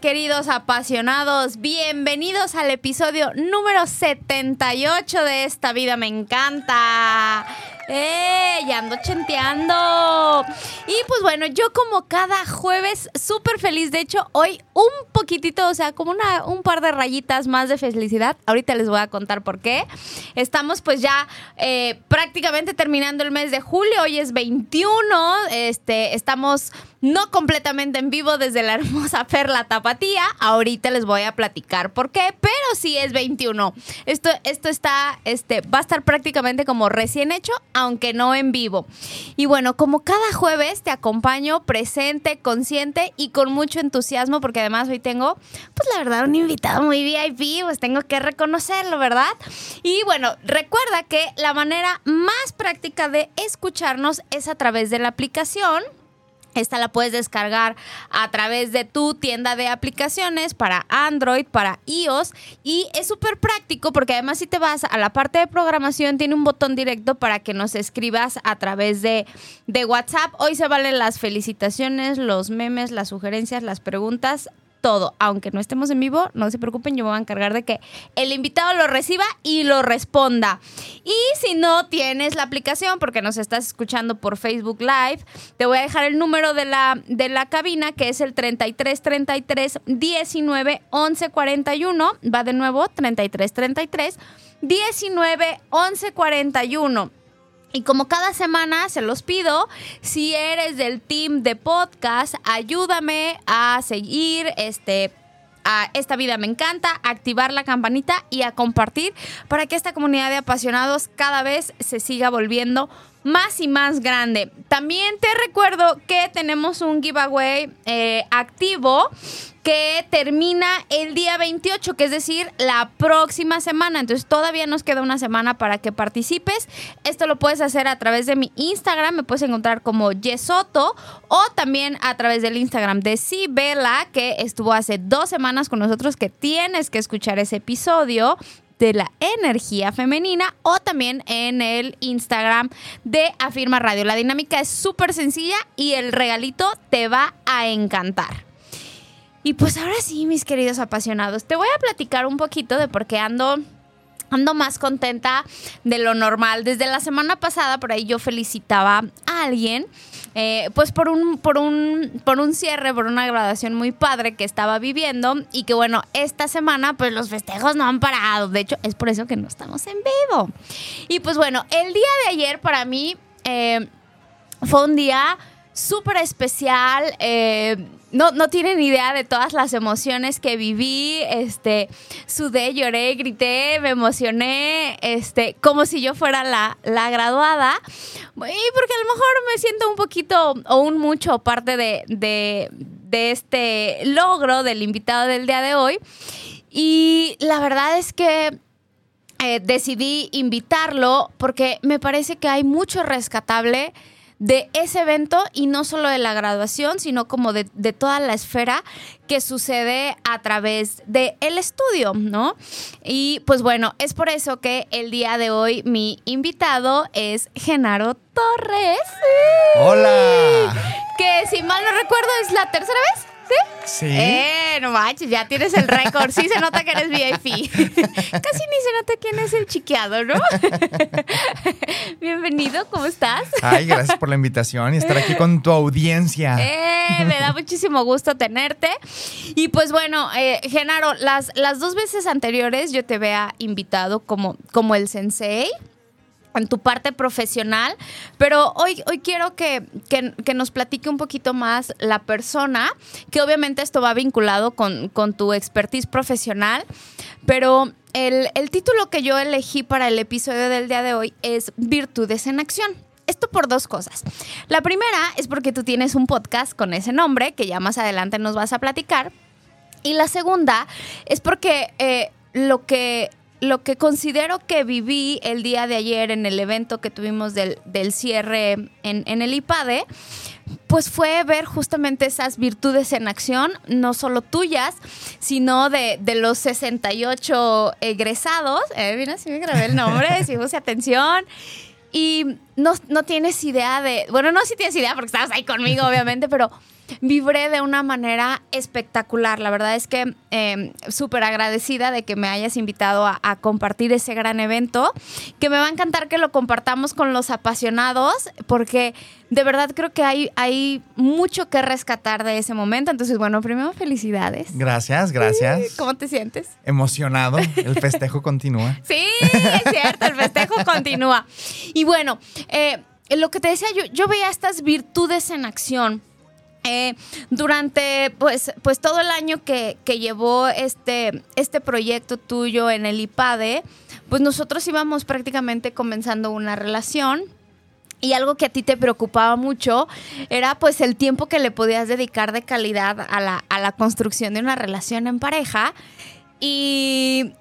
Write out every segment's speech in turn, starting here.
Queridos apasionados? Bienvenidos al episodio número 78 de Esta Vida Me Encanta. ¡Eh! Ya ando chenteando. Y pues bueno, yo como cada jueves, súper feliz. De hecho, hoy un poquitito, o sea, como una, un par de rayitas más de felicidad. Ahorita les voy a contar por qué. Estamos pues ya eh, prácticamente terminando el mes de julio. Hoy es 21. Este, estamos no completamente en vivo desde la hermosa Perla Tapatía. Ahorita les voy a platicar por qué, pero sí es 21. Esto, esto está, este, va a estar prácticamente como recién hecho, aunque no en vivo. Y bueno, como cada jueves te acompaño presente, consciente y con mucho entusiasmo, porque además hoy tengo, pues la verdad, un invitado muy VIP, pues tengo que reconocerlo, ¿verdad? Y bueno, recuerda que la manera más práctica de escucharnos es a través de la aplicación. Esta la puedes descargar a través de tu tienda de aplicaciones para Android, para iOS y es súper práctico porque además si te vas a la parte de programación tiene un botón directo para que nos escribas a través de, de WhatsApp. Hoy se valen las felicitaciones, los memes, las sugerencias, las preguntas todo. Aunque no estemos en vivo, no se preocupen, yo me voy a encargar de que el invitado lo reciba y lo responda. Y si no tienes la aplicación, porque nos estás escuchando por Facebook Live, te voy a dejar el número de la, de la cabina, que es el 33 33 19 11 41. Va de nuevo, 33 33 19 11 41. Y como cada semana se los pido, si eres del team de podcast, ayúdame a seguir este a esta vida me encanta, activar la campanita y a compartir para que esta comunidad de apasionados cada vez se siga volviendo más y más grande. También te recuerdo que tenemos un giveaway eh, activo que termina el día 28, que es decir, la próxima semana. Entonces todavía nos queda una semana para que participes. Esto lo puedes hacer a través de mi Instagram, me puedes encontrar como Yesoto o también a través del Instagram de Sibela, que estuvo hace dos semanas con nosotros, que tienes que escuchar ese episodio de la energía femenina o también en el Instagram de Afirma Radio. La dinámica es súper sencilla y el regalito te va a encantar. Y pues ahora sí, mis queridos apasionados, te voy a platicar un poquito de por qué ando ando más contenta de lo normal. Desde la semana pasada, por ahí yo felicitaba a alguien, eh, pues por un, por, un, por un cierre, por una graduación muy padre que estaba viviendo y que bueno, esta semana pues los festejos no han parado. De hecho, es por eso que no estamos en vivo. Y pues bueno, el día de ayer para mí eh, fue un día súper especial. eh, no, no tienen idea de todas las emociones que viví. Este, sudé, lloré, grité, me emocioné, este, como si yo fuera la, la graduada. Y porque a lo mejor me siento un poquito o un mucho parte de, de, este logro del invitado del día de hoy. Y la verdad es que eh, decidí invitarlo porque me parece que hay mucho rescatable de ese evento y no solo de la graduación, sino como de, de toda la esfera que sucede a través del el estudio, ¿no? Y pues bueno, es por eso que el día de hoy mi invitado es Genaro Torres. Hola. Que si mal no recuerdo es la tercera vez. Sí. Eh, no manches, ya tienes el récord. Sí se nota que eres VIP. Casi ni se nota quién es el chiqueado, ¿no? Bienvenido, ¿cómo estás? Ay, gracias por la invitación y estar aquí con tu audiencia. Eh, me da muchísimo gusto tenerte. Y pues bueno, eh, Genaro, las, las dos veces anteriores yo te había invitado como, como el sensei en tu parte profesional, pero hoy, hoy quiero que, que- nos platique un poquito más la persona, que obviamente esto va vinculado con, con tu expertise profesional, pero el, el título que yo elegí para el episodio del día de hoy es Virtudes en Acción. Esto por dos cosas. La primera es porque tú tienes un podcast con ese nombre, que ya más adelante nos vas a platicar. Y la segunda es porque eh, lo que lo que considero que viví el día de ayer en el evento que tuvimos del, del cierre en, en el IPADE, pues fue ver justamente esas virtudes en acción, no solo tuyas, sino de, de los 68 egresados. Eh, mira, si me grabé el nombre, si puse atención. Y no, no tienes idea de, bueno, no si tienes idea porque estabas ahí conmigo, obviamente, pero vibré de una manera espectacular. La verdad es que eh, súper agradecida de que me hayas invitado a, a compartir ese gran evento, que me va a encantar que lo compartamos con los apasionados, porque de verdad creo que hay, hay mucho que rescatar de ese momento. Entonces, bueno, primero felicidades. Gracias, gracias. ¿Cómo te sientes? Emocionado, el festejo continúa. Sí, es cierto, el festejo continúa. Y bueno, eh, lo que te decía, yo, yo veía estas virtudes en acción. Eh, durante pues, pues todo el año que, que llevó este, este proyecto tuyo en el IPADE, pues nosotros íbamos prácticamente comenzando una relación. Y algo que a ti te preocupaba mucho era pues el tiempo que le podías dedicar de calidad a la, a la construcción de una relación en pareja. Y,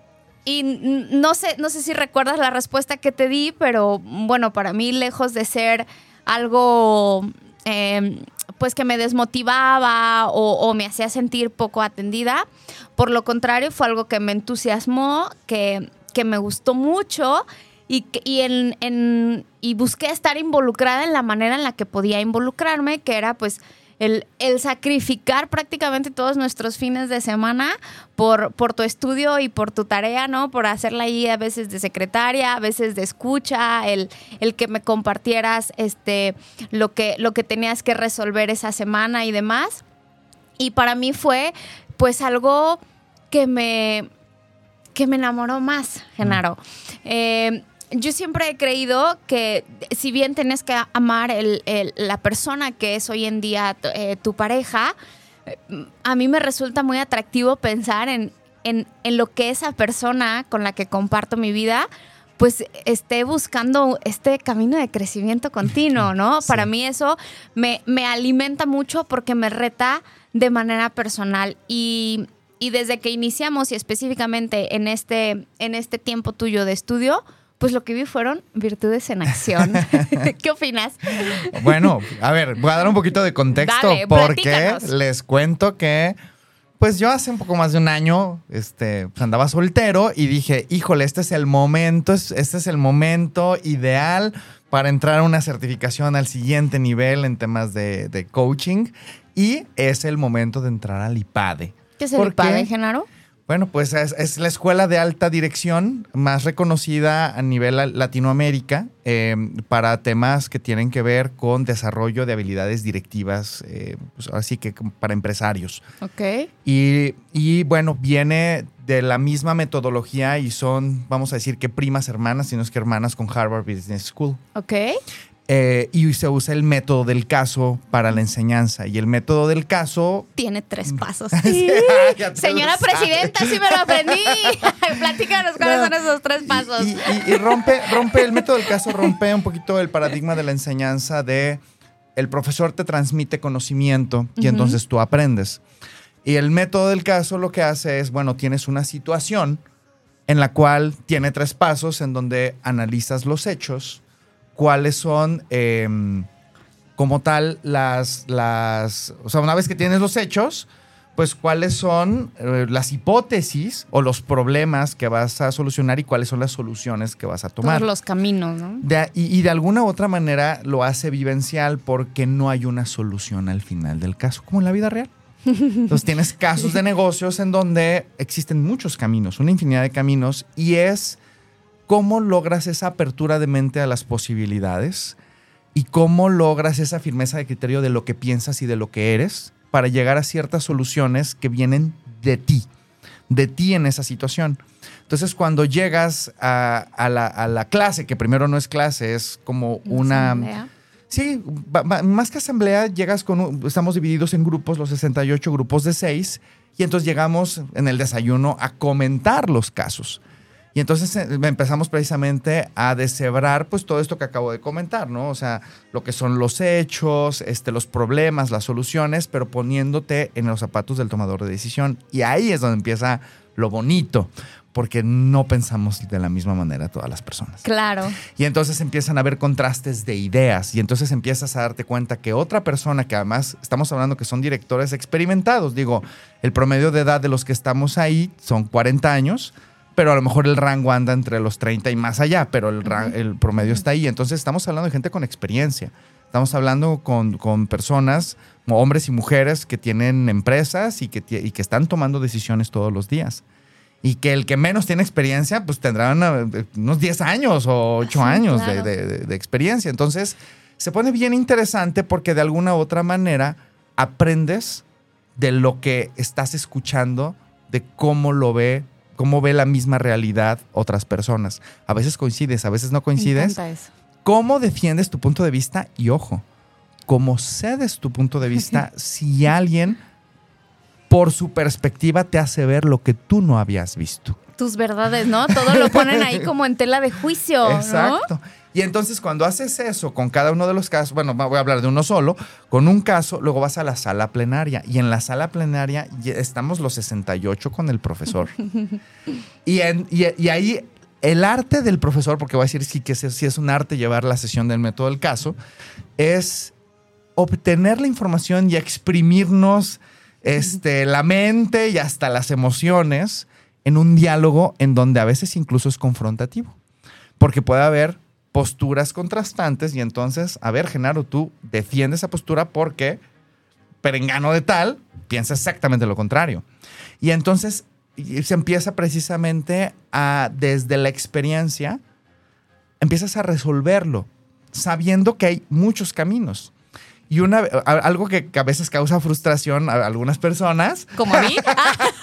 y no sé, no sé si recuerdas la respuesta que te di, pero bueno, para mí, lejos de ser algo eh, pues que me desmotivaba o, me hacía sentir poco atendida, por lo contrario, fue algo que me entusiasmó, que, que me gustó mucho y, y, en- y busqué estar involucrada en la manera en la que podía involucrarme, que era pues el, el sacrificar prácticamente todos nuestros fines de semana por, por tu estudio y por tu tarea, ¿no? Por hacerla ahí a veces de secretaria, a veces de escucha, el, el que me compartieras este, lo, que, lo que tenías que resolver esa semana y demás. Y para mí fue pues algo que me, que me enamoró más, Genaro. Eh, yo siempre he creído que si bien tienes que amar el- el- la persona que es hoy en día eh, tu pareja, a mí me resulta muy atractivo pensar en, en- en lo que esa persona con la que comparto mi vida pues esté buscando este camino de crecimiento continuo, ¿no? Sí. Para mí eso me, me alimenta mucho porque me reta de manera personal y, y desde que iniciamos y específicamente en este, en este tiempo tuyo de estudio, pues lo que vi fueron virtudes en acción. ¿Qué opinas? Bueno, a ver, voy a dar un poquito de contexto Dale, porque platícanos. les cuento que, pues yo hace un poco más de un año, este, pues, andaba soltero y dije, híjole, este es el momento, es- este es el momento ideal para entrar a una certificación al siguiente nivel en temas de, de coaching y es el momento de entrar al IPADE. ¿Qué es el ¿Por IPADE? Genaro? Bueno, pues es, es la escuela de alta dirección más reconocida a nivel la- Latinoamérica eh, para temas que tienen que ver con desarrollo de habilidades directivas, eh, pues así que para empresarios. Ok. Y, y, bueno, viene de la misma metodología y son, vamos a decir que primas hermanas, sino es que hermanas con Harvard Business School. Ok. Eh, y se usa el método del caso para la enseñanza. Y el método del caso Tiene tres pasos. Sí, te Señora presidenta, sí me lo aprendí. Platícanos cuáles No. son esos tres pasos. Y, y- y rompe, rompe, el método del caso rompe un poquito el paradigma de la enseñanza de el profesor te transmite conocimiento y Ujú. entonces tú aprendes. Y el método del caso lo que hace es, bueno, tienes una situación en la cual tiene tres pasos en donde analizas los hechos, cuáles son em, como tal las, las, o sea, una vez que tienes los hechos, pues cuáles son eh, las hipótesis o los problemas que vas a solucionar y cuáles son las soluciones que vas a tomar. Todos los caminos, ¿no? De- y, y de alguna u otra manera lo hace vivencial porque no hay una solución al final del caso, como en la vida real. Entonces tienes casos de negocios en donde existen muchos caminos, una infinidad de caminos, y es cómo logras esa apertura de mente a las posibilidades y cómo logras esa firmeza de criterio de lo que piensas y de lo que eres para llegar a ciertas soluciones que vienen de ti, de ti en esa situación. Entonces, cuando llegas a, a la, a la clase, que primero no es clase, es como una... Asamblea. Sí, más que asamblea, llegas con. un- estamos divididos en grupos, los 68 grupos de 6, y entonces llegamos en el desayuno a comentar los casos. Y entonces eh, empezamos precisamente a deshebrar pues todo esto que acabo de comentar, ¿no? O sea, lo que son los hechos, este, los problemas, las soluciones, pero poniéndote en los zapatos del tomador de decisión. Y ahí es donde empieza lo bonito, porque no pensamos de la misma manera todas las personas. Claro. Y entonces empiezan a haber contrastes de ideas y entonces empiezas a darte cuenta que otra persona, que además estamos hablando que son directores experimentados, digo, el promedio de edad de los que estamos ahí son 40 años, pero a lo mejor el rango anda entre los 30 y más allá, pero el, el promedio está ahí. Entonces estamos hablando de gente con experiencia. Estamos hablando con, con personas, hombres y mujeres que tienen empresas y que, y que están tomando decisiones todos los días. Y que el que menos tiene experiencia, pues tendrán eh, unos 10 años o 8 Sí, años claro. de, de- de experiencia. Entonces, se pone bien interesante porque de alguna u otra manera aprendes de lo que estás escuchando, de cómo lo ve, cómo ve la misma realidad otras personas. A veces coincides, a veces no coincides. eso. ¿Cómo defiendes tu punto de vista? Y ojo, ¿cómo cedes tu punto de vista si alguien, por su perspectiva, te hace ver lo que tú no habías visto? Tus verdades, ¿no? Todo lo ponen ahí como en tela de juicio, ¿no? Exacto. Y entonces cuando haces eso con cada uno de los casos, bueno, voy a hablar de uno solo, con un caso, luego vas a la sala plenaria y en la sala plenaria estamos los 68 con el profesor. y, en- y- ahí el arte del profesor, porque voy a decir sí que sí es un arte llevar la sesión del método del caso, es obtener la información y exprimirnos este, la mente y hasta las emociones en un diálogo en donde a veces incluso es confrontativo. Porque puede haber posturas contrastantes y entonces, a ver, Genaro, tú defiendes esa postura porque perengano de tal piensa exactamente lo contrario. Y entonces se empieza precisamente a, desde la experiencia, empiezas a resolverlo, sabiendo que hay muchos caminos. Y una, algo que, que a veces causa frustración a algunas personas Como a mí.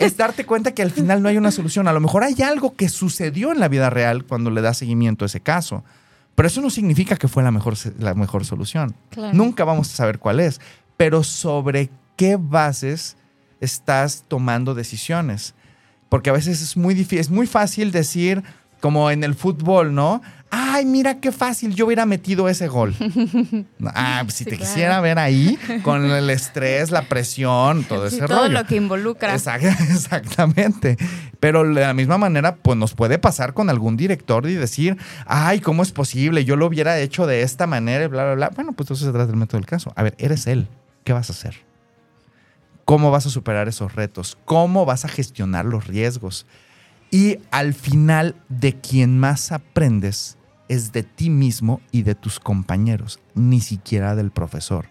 es darte cuenta que al final no hay una solución. A lo mejor hay algo que sucedió en la vida real cuando le das seguimiento a ese caso. Pero eso no significa que fue la mejor, la mejor solución. Claro. Nunca vamos a saber cuál es. Pero sobre qué bases estás tomando decisiones. Porque a veces es muy difícil, es muy fácil decir, como en el fútbol, ¿no? Ay, mira qué fácil, yo hubiera metido ese gol. ah, pues si Sí, te claro. quisiera ver ahí, con el estrés, la presión, todo Sí, ese todo rollo. lo que involucra. Exact- Exactamente. Pero de la misma manera, pues nos puede pasar con algún director y decir, ay, ¿cómo es posible? Yo lo hubiera hecho de esta manera, y bla, bla, bla. Bueno, pues eso se trata del método del caso. A ver, eres él. ¿Qué vas a hacer? ¿Cómo vas a superar esos retos? ¿Cómo vas a gestionar los riesgos? Y al final, de quien más aprendes es de ti mismo y de tus compañeros, ni siquiera del profesor.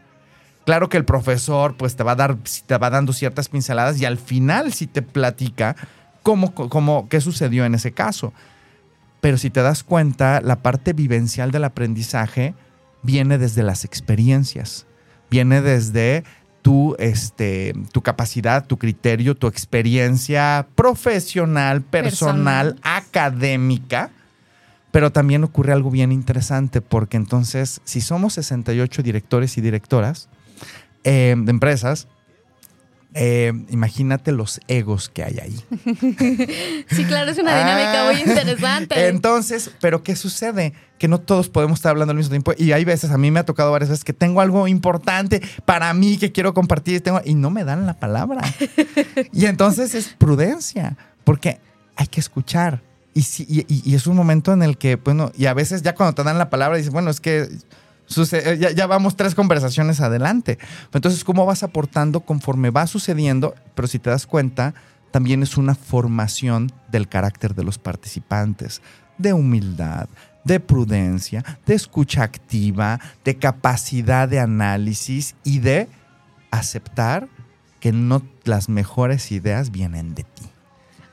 Claro que el profesor pues te va a dar, te va dando ciertas pinceladas y al final sí te platica cómo, cómo, qué sucedió en ese caso. Pero si te das cuenta, la parte vivencial del aprendizaje viene desde las experiencias, viene desde tu, este, tu capacidad, tu criterio, tu experiencia profesional, personal, Personal. académica. Pero también ocurre algo bien interesante porque entonces, si somos 68 directores y directoras eh, de empresas, eh, imagínate los egos que hay ahí. Sí, claro, es una dinámica Ah, muy interesante. Entonces, ¿pero qué sucede? Que no todos podemos estar hablando al mismo tiempo. Y hay veces, a mí me ha tocado varias veces que tengo algo importante para mí que quiero compartir y, tengo- y no me dan la palabra. y entonces es prudencia, porque hay que escuchar. Y, y- y es un momento en el que, bueno, y a veces ya cuando te dan la palabra dices, bueno, es que suce- ya, ya vamos tres conversaciones adelante. Entonces, ¿cómo vas aportando conforme va sucediendo? Pero si te das cuenta, también es una formación del carácter de los participantes, de humildad, de prudencia, de escucha activa, de capacidad de análisis y de aceptar que no las mejores ideas vienen de.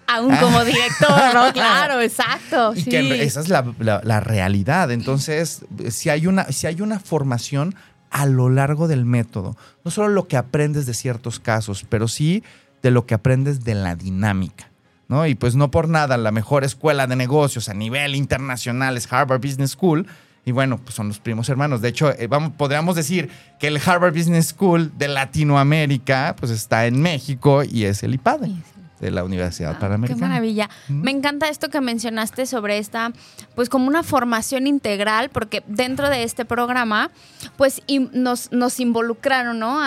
Aún como director, ¿no? Claro, exacto. Y sí. que esa es la, la- la realidad. Entonces, si hay, una, si hay una formación a lo largo del método, no solo lo que aprendes de ciertos casos, pero sí de lo que aprendes de la dinámica. ¿no? Y pues no por nada, la mejor escuela de negocios a nivel internacional es Harvard Business School. Y bueno, pues son los primos hermanos. De hecho, eh, vamos, podríamos decir que el Harvard Business School de Latinoamérica, pues está en México y es el IPADE de la Universidad Ah, Qué maravilla. Me encanta esto que mencionaste sobre esta, pues como una formación integral, porque dentro de este programa, pues nos, nos involucraron, ¿no?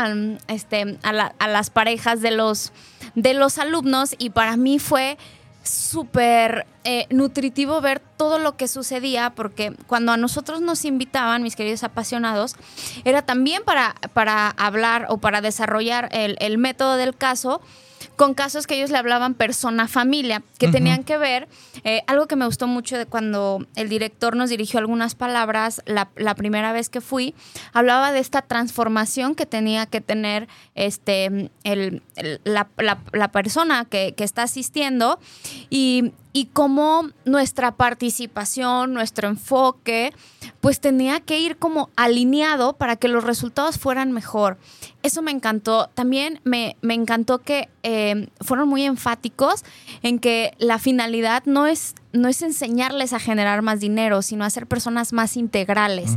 Este, a, la- a las parejas de los, de los alumnos y para mí fue súper eh, nutritivo ver todo lo que sucedía, porque cuando a nosotros nos invitaban, mis queridos apasionados, era también para, para hablar o para desarrollar el, el método del caso con casos que ellos le hablaban persona-familia, que tenían que ver, eh, algo que me gustó mucho de cuando el director nos dirigió algunas palabras la, la primera vez que fui, hablaba de esta transformación que tenía que tener este, el- el- la, la- la persona que, que está asistiendo y, y cómo nuestra participación, nuestro enfoque, pues tenía que ir como alineado para que los resultados fueran mejor. Eso me encantó. También me, me encantó que eh, fueron muy enfáticos en que la finalidad no es, no es enseñarles a generar más dinero, sino a ser personas más integrales,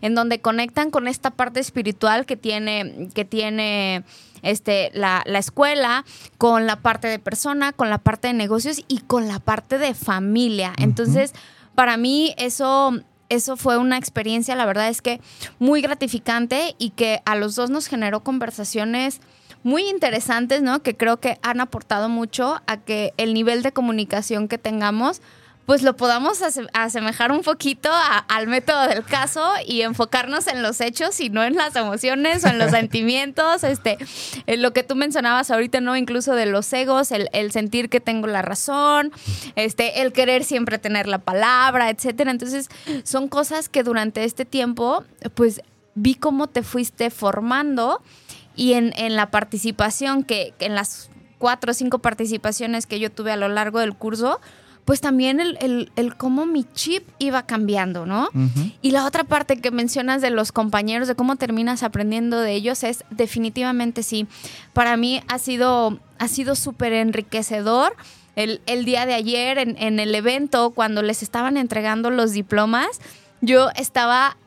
en donde conectan con esta parte espiritual que tiene, que tiene este, la, la escuela, con la parte de persona, con la parte de negocios y con la parte de familia. Entonces, para mí eso, eso fue una experiencia, la verdad es que muy gratificante y que a los dos nos generó conversaciones muy interesantes, ¿no? Que creo que han aportado mucho a que el nivel de comunicación que tengamos pues lo podamos ase- asemejar un poquito a- al método del caso y enfocarnos en los hechos y no en las emociones o en los sentimientos, este, en lo que tú mencionabas ahorita, ¿no? Incluso de los egos, el, el sentir que tengo la razón, este, el querer siempre tener la palabra, etcétera. Entonces, son cosas que durante este tiempo, pues, vi cómo te fuiste formando y en, en la participación que, que en las cuatro o cinco participaciones que yo tuve a lo largo del curso, pues también el, el- el cómo mi chip iba cambiando, ¿no? Y la otra parte que mencionas de los compañeros, de cómo terminas aprendiendo de ellos, es definitivamente sí. Para mí ha sido, ha sido súper enriquecedor. El, el día de ayer en, en el evento, cuando les estaban entregando los diplomas, yo estaba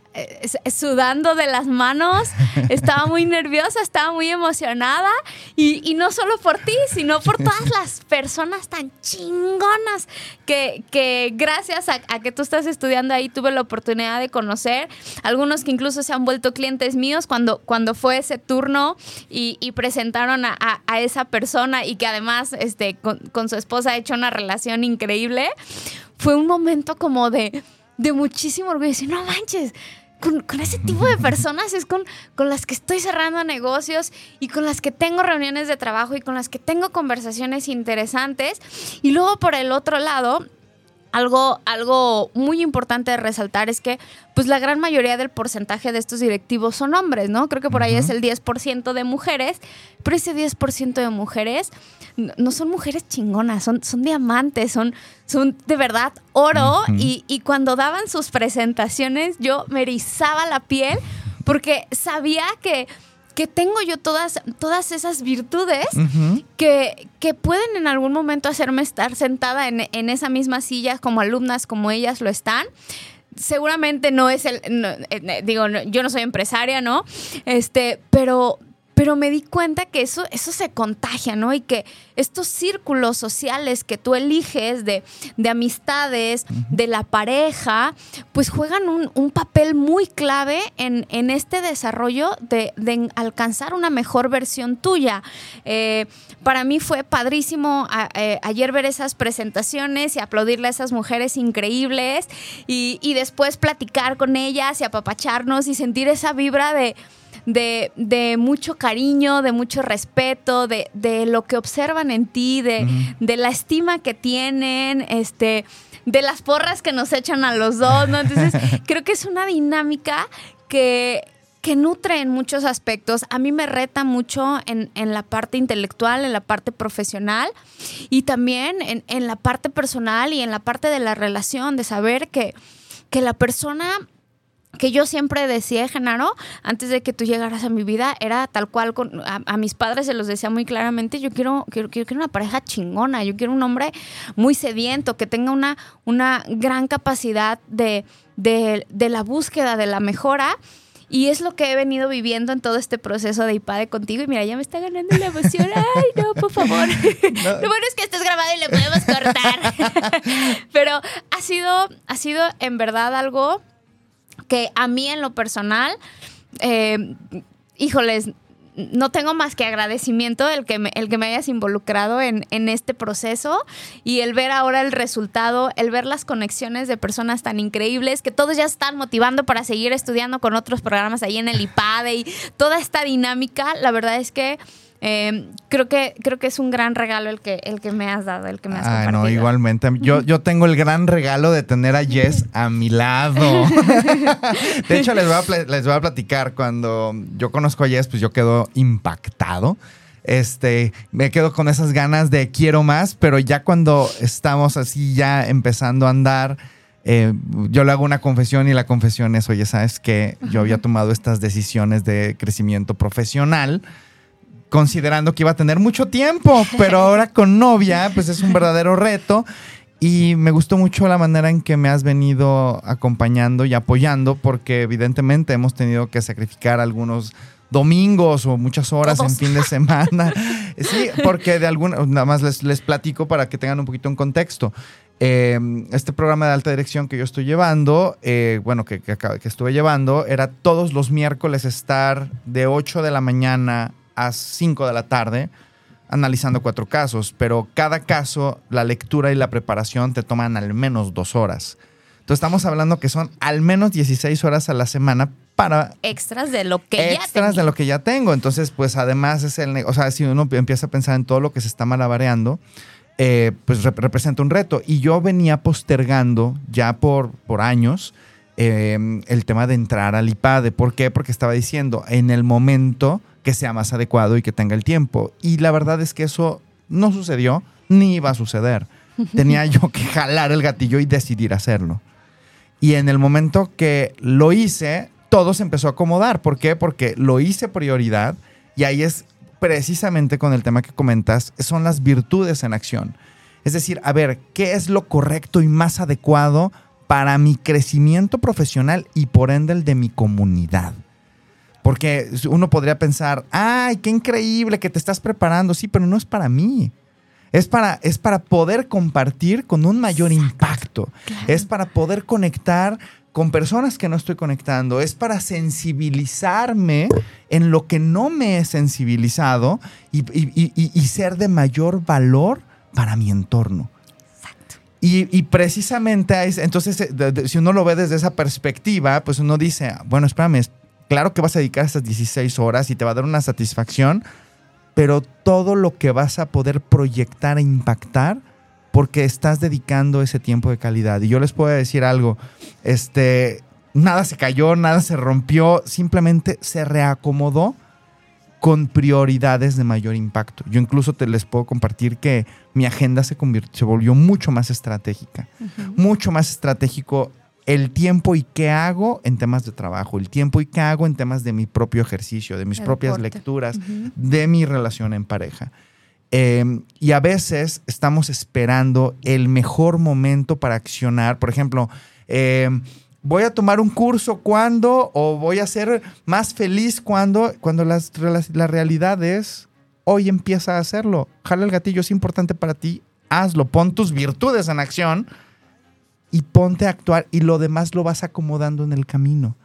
sudando de las manos, estaba muy nerviosa, estaba muy emocionada. Y, y no solo por ti, sino por todas las personas tan chingonas que, que gracias a, a que tú estás estudiando ahí tuve la oportunidad de conocer, algunos que incluso se han vuelto clientes míos cuando, cuando fue ese turno y, y presentaron a, a- a esa persona y que además este, con, con su esposa ha hecho una relación increíble, fue un momento como de, de muchísimo orgullo. Decir, no manches, con, con ese tipo de personas es con, con las que estoy cerrando negocios y con las que tengo reuniones de trabajo y con las que tengo conversaciones interesantes. Y luego por el otro lado, algo, algo muy importante de resaltar es que pues la gran mayoría del porcentaje de estos directivos son hombres, ¿no? Creo que por ahí es el 10% de mujeres, pero ese 10% de mujeres no son mujeres chingonas, son, son diamantes, son, son de verdad oro. Y, y cuando daban sus presentaciones yo me erizaba la piel porque sabía que, que tengo yo todas, todas esas virtudes que, que pueden en algún momento hacerme estar sentada en, en esa misma silla como alumnas como ellas lo están. Seguramente no es el, no, eh, digo, no, yo no soy empresaria, ¿no? Este, pero, pero me di cuenta que eso, eso se contagia, ¿no? Y que estos círculos sociales que tú eliges de, de amistades, de la pareja, pues juegan un, un papel muy clave en, en este desarrollo de, de alcanzar una mejor versión tuya. Eh, para mí fue padrísimo a- eh, ayer ver esas presentaciones y aplaudirle a esas mujeres increíbles y, y después platicar con ellas y apapacharnos y sentir esa vibra de, de, de mucho cariño, de mucho respeto, de, de lo que observan en ti, de, de la estima que tienen, este, de las porras que nos echan a los dos, ¿no? Entonces, creo que es una dinámica que que nutre en muchos aspectos. A mí me reta mucho en, en la parte intelectual, en la parte profesional y también en, en la parte personal y en la parte de la relación, de saber que, que la persona que yo siempre decía, Genaro, antes de que tú llegaras a mi vida, era tal cual, con, a, a mis padres se los decía muy claramente, yo quiero, quiero, quiero, quiero una pareja chingona, yo quiero un hombre muy sediento, que tenga una, una gran capacidad de, de, de la búsqueda, de la mejora. Y es lo que he venido viviendo en todo este proceso de IPADE contigo. Y mira, ya me está ganando la emoción. Ay, no, por favor. Lo bueno es que esto es grabado y le podemos cortar. Pero ha sido, ha sido en verdad algo que a mí en lo personal, eh, híjoles, no tengo más que agradecimiento el que me, el que me hayas involucrado en, en, este proceso y el ver ahora el resultado, el ver las conexiones de personas tan increíbles que todos ya están motivando para seguir estudiando con otros programas ahí en el IPADE y toda esta dinámica, la verdad es que eh, creo que creo que es un gran regalo el que el que me has dado, el que me has Ah, compartido. no, igualmente. Yo, yo tengo el gran regalo de tener a Jess a mi lado. de hecho, les voy, a, les voy a platicar. Cuando yo conozco a Jess, pues yo quedo impactado. Este, me quedo con esas ganas de quiero más, pero ya cuando estamos así, ya empezando a andar, eh, yo le hago una confesión y la confesión es, oye, ¿sabes que Yo había tomado estas decisiones de crecimiento profesional considerando que iba a tener mucho tiempo, pero ahora con novia, pues es un verdadero reto. Y me gustó mucho la manera en que me has venido acompañando y apoyando, porque evidentemente hemos tenido que sacrificar algunos domingos o muchas horas Todos. en fin de semana. Sí, porque de alguna, nada más les, les platico para que tengan un poquito en contexto. Eh, este programa de alta dirección que yo estoy llevando, eh, bueno, que, que, que estuve llevando, era todos los miércoles estar de 8 de la mañana a 5 de la tarde analizando cuatro casos, pero cada caso, la lectura y la preparación te toman al menos dos horas. Entonces estamos hablando que son al menos 16 horas a la semana para Extras de lo que ya extras de lo que ya tengo. Entonces, pues además es el, o sea, si uno empieza a pensar en todo lo que se está malabareando, eh, pues rep- representa un reto. Y yo venía postergando ya por, por años eh, el tema de entrar al IPADE. ¿Por qué? Porque estaba diciendo, en el momento que sea más adecuado y que tenga el tiempo. Y la verdad es que eso no sucedió ni iba a suceder. Tenía yo que jalar el gatillo y decidir hacerlo. Y en el momento que lo hice, todo se empezó a acomodar. ¿Por qué? Porque lo hice prioridad y ahí es precisamente con el tema que comentas, son las virtudes en acción. Es decir, a ver, ¿qué es lo correcto y más adecuado para mi crecimiento profesional y por ende el de mi comunidad? Porque uno podría pensar, ay, qué increíble que te estás preparando. Sí, pero no es para mí. Es para, es para poder compartir con un mayor impacto. Es para poder conectar con personas que no estoy conectando. Es para sensibilizarme en lo que no me he sensibilizado y, y- y- y- y ser de mayor valor para mi entorno. Y, y precisamente, entonces, eh, si uno lo ve desde esa perspectiva, pues uno dice, bueno, espérame, es- claro que vas a dedicar estas 16 horas y te va a dar una satisfacción, pero todo lo que vas a poder proyectar e impactar porque estás dedicando ese tiempo de calidad. Y yo les puedo decir algo, este, nada se cayó, nada se rompió, simplemente se reacomodó con prioridades de mayor impacto. Yo incluso te les puedo compartir que mi agenda se, se volvió mucho más estratégica, mucho más estratégico el tiempo y qué hago en temas de trabajo, el tiempo y qué hago en temas de mi propio ejercicio, de mis propias deporte. lecturas, de mi relación en pareja. Eh, y a veces estamos esperando el mejor momento para accionar. Por ejemplo, eh, voy a tomar un curso cuando o voy a ser más feliz cuando, cuando las, rela- la realidad es hoy empieza a hacerlo. Jala el gatillo, es importante para ti, hazlo, pon tus virtudes en acción y ponte a actuar y lo demás lo vas acomodando en el camino.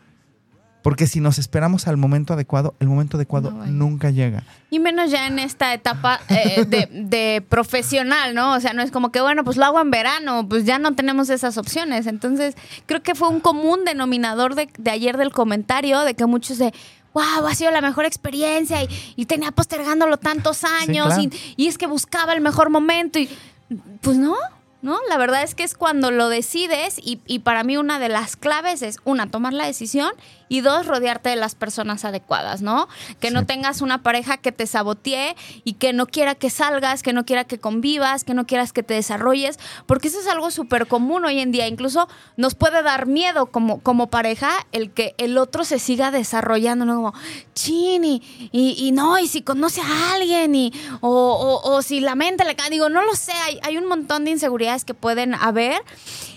Porque si nos esperamos al momento adecuado, el momento adecuado No nunca llega. Y menos ya en esta etapa eh, de, de profesional, ¿no? O sea, no es como que, bueno, pues lo hago en verano, pues ya no tenemos esas opciones. Entonces, creo que fue un común denominador de, de ayer del comentario, de que muchos de, wow, ha sido la mejor experiencia y, y tenía postergándolo tantos años claro. y, y es que buscaba el mejor momento y, pues no. ¿No? La verdad es que es cuando lo decides y, y para mí una de las claves es, una, tomar la decisión Y dos, rodearte de las personas adecuadas, ¿no? Que no tengas una pareja que te sabotee y que no quiera que salgas, que no quiera que convivas, que no quieras que te desarrolles, porque eso es algo súper común hoy en día. Incluso nos puede dar miedo como, como pareja el que el otro se siga desarrollando, ¿no? Como, chin, y, y- y no, y si conoce a alguien, y, o, o- o si la mente le cae, digo, no lo sé, hay, hay un montón de inseguridades que pueden haber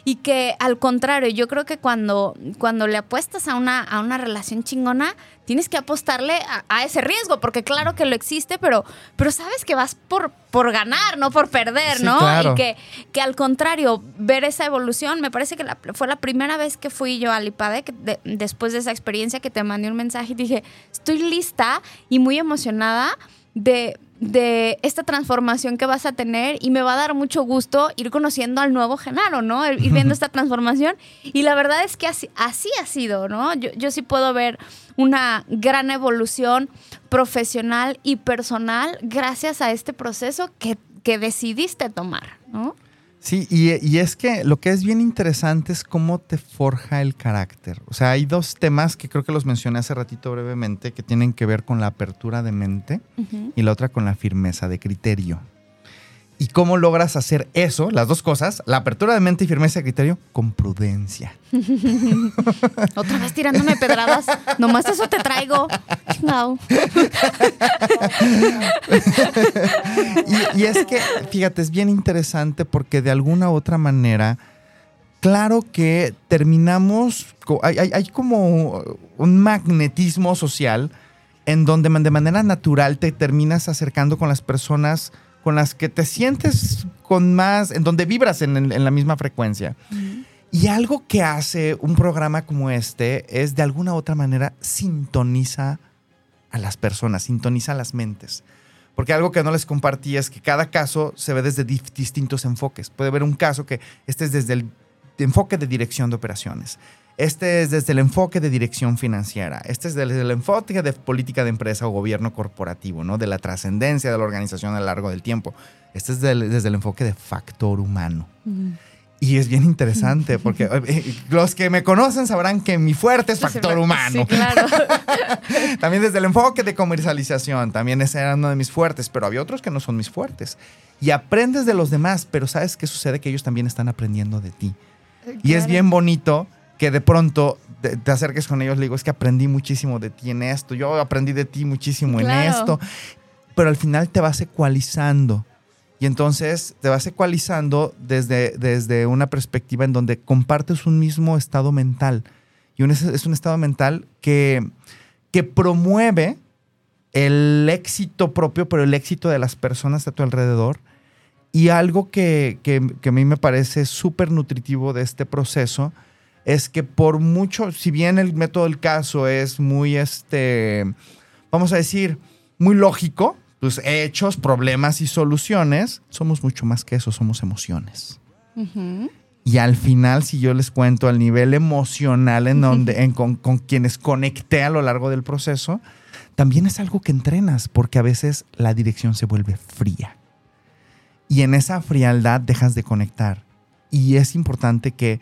y que al contrario, yo creo que cuando, cuando le apuestas a una, a una relación chingona, tienes que apostarle a, a ese riesgo, porque claro que lo existe, pero, pero sabes que vas por, por ganar, no por perder, Sí, ¿no? claro. Y que, que al contrario, ver esa evolución, me parece que la- fue la primera vez que fui yo al IPADE, que de- después de esa experiencia que te mandé un mensaje y dije, estoy lista y muy emocionada de, de esta transformación que vas a tener y me va a dar mucho gusto ir conociendo al nuevo Genaro, ¿no? Ir viendo esta transformación. Y la verdad es que así, así ha sido, ¿no? Yo, yo sí puedo ver una gran evolución profesional y personal gracias a este proceso que, que decidiste tomar, ¿no? Sí, y, y es que lo que es bien interesante es cómo te forja el carácter. O sea, hay dos temas que creo que los mencioné hace ratito brevemente que tienen que ver con la apertura de mente y la otra con la firmeza de criterio. ¿Y cómo logras hacer eso, las dos cosas, la apertura de mente y firmeza de criterio, con prudencia? Otra vez tirándome pedradas. Nomás eso te traigo. No. Y, y es que, fíjate, es bien interesante porque de alguna u otra manera, claro que terminamos, hay, hay- hay como un magnetismo social en donde de manera natural te terminas acercando con las personas con las que te sientes con más, en donde vibras en, en- en la misma frecuencia. Y algo que hace un programa como este es de alguna u otra manera sintoniza a las personas, sintoniza las mentes. Porque algo que no les compartí es que cada caso se ve desde distintos enfoques. Puede haber un caso que este es desde el enfoque de dirección de operaciones. Este es desde el enfoque de dirección financiera. Este es desde el enfoque de política de empresa o gobierno corporativo, ¿no? De la trascendencia de la organización a lo largo del tiempo. Este es del- desde el enfoque de factor humano. Y es bien interesante porque eh, los que me conocen sabrán que mi fuerte es factor humano. Sí, claro. También desde el enfoque de comercialización, también ese era uno de mis fuertes, pero había otros que no son mis fuertes. Y aprendes de los demás, pero ¿sabes qué sucede? Que ellos también están aprendiendo de ti. Y es Claro. bien bonito que de pronto te, te acerques con ellos, le digo, es que aprendí muchísimo de ti en esto, yo aprendí de ti muchísimo en esto, pero al final te vas ecualizando. Y entonces te vas ecualizando desde, desde una perspectiva en donde compartes un mismo estado mental. Y un- es, es un estado mental que, que promueve el éxito propio, pero el éxito de las personas a tu alrededor. Y algo que, que- que a mí me parece súper nutritivo de este proceso es que por mucho, si bien el método del caso es muy, este, vamos a decir, muy lógico, pues hechos, problemas y soluciones, somos mucho más que eso, somos emociones. Y al final, si yo les cuento al nivel emocional en donde, en- con, con quienes conecté a lo largo del proceso, también es algo que entrenas, porque a veces la dirección se vuelve fría. Y en esa frialdad dejas de conectar. Y es importante que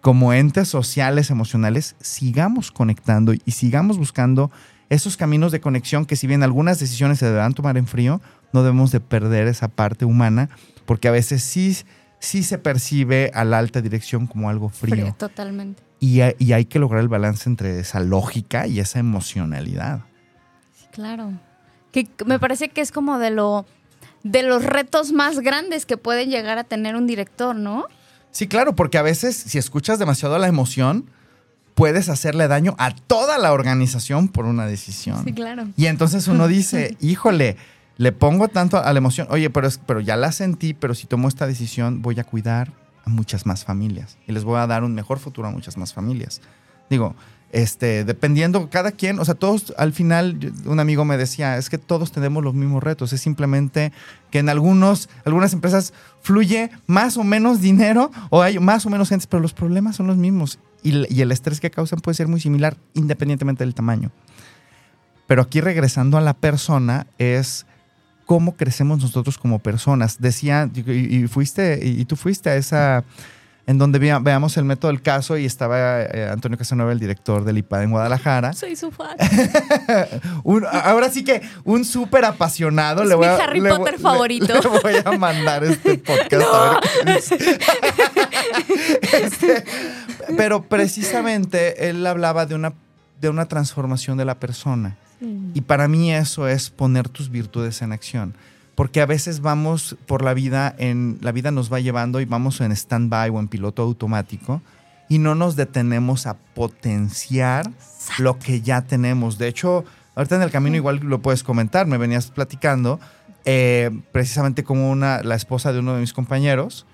como entes sociales, emocionales, sigamos conectando y sigamos buscando esos caminos de conexión que si bien algunas decisiones se deberán tomar en frío, no debemos de perder esa parte humana, porque a veces sí, sí se percibe a la alta dirección como algo frío. Frío, totalmente. Y, hay- y hay que lograr el balance entre esa lógica y esa emocionalidad. Sí, claro. Que me parece que es como de lo de los retos más grandes que pueden llegar a tener un director, ¿no? Sí, claro, porque a veces si escuchas demasiado la emoción, puedes hacerle daño a toda la organización por una decisión. Sí, claro. Y entonces uno dice, híjole, le pongo tanto a la emoción, oye, pero, es- pero ya la sentí, pero si tomo esta decisión voy a cuidar a muchas más familias y les voy a dar un mejor futuro a muchas más familias. Digo, este, dependiendo cada quien, o sea, todos al final, un amigo me decía, es que todos tenemos los mismos retos, es simplemente que en algunos, algunas empresas fluye más o menos dinero o hay más o menos gente, pero los problemas son los mismos y, el estrés que causan puede ser muy similar independientemente del tamaño. Pero aquí regresando a la persona es cómo crecemos nosotros como personas. Decía, y, y fuiste, y tú fuiste a esa, en donde vea- veamos el método del caso y estaba eh, Antonio Casanova, el director del IPAD en Guadalajara. Soy su fan. Un- ahora sí que un súper apasionado. Es le voy mi a- Harry le Potter le- favorito. Le, voy a mandar este podcast a ver qué. Este, pero precisamente él hablaba de una, de una transformación de la persona. Y para mí eso es poner tus virtudes en acción. Porque a veces vamos por la vida, en, la vida nos va llevando y vamos en stand-by o en piloto automático y no nos detenemos a potenciar lo que ya tenemos. De hecho, ahorita en el camino igual lo puedes comentar, me venías platicando, eh, precisamente como una, la esposa de uno de mis compañeros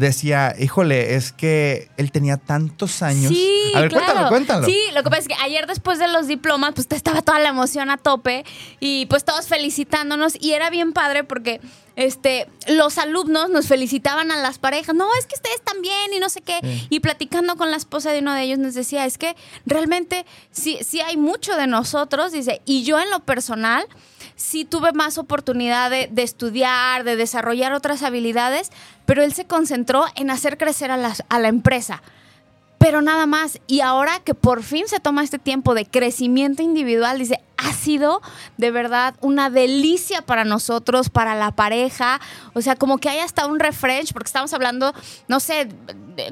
decía, híjole, es que él tenía tantos años. Sí, a ver, claro. cuéntalo, cuéntalo. Sí, lo que pasa es que ayer después de los diplomas, pues estaba toda la emoción a tope y pues todos felicitándonos y era bien padre porque este los alumnos nos felicitaban a las parejas. No, es que ustedes también y no sé qué. Sí. Y platicando con la esposa de uno de ellos nos decía, es que realmente sí, sí hay mucho de nosotros, dice, y yo en lo personal sí tuve más oportunidad de, estudiar, de desarrollar otras habilidades, pero él se concentró en hacer crecer a, las- a la empresa. Pero nada más. Y ahora que por fin se toma este tiempo de crecimiento individual, dice, ha sido de verdad una delicia para nosotros, para la pareja. O sea, como que hay hasta un refresh, porque estamos hablando, no sé,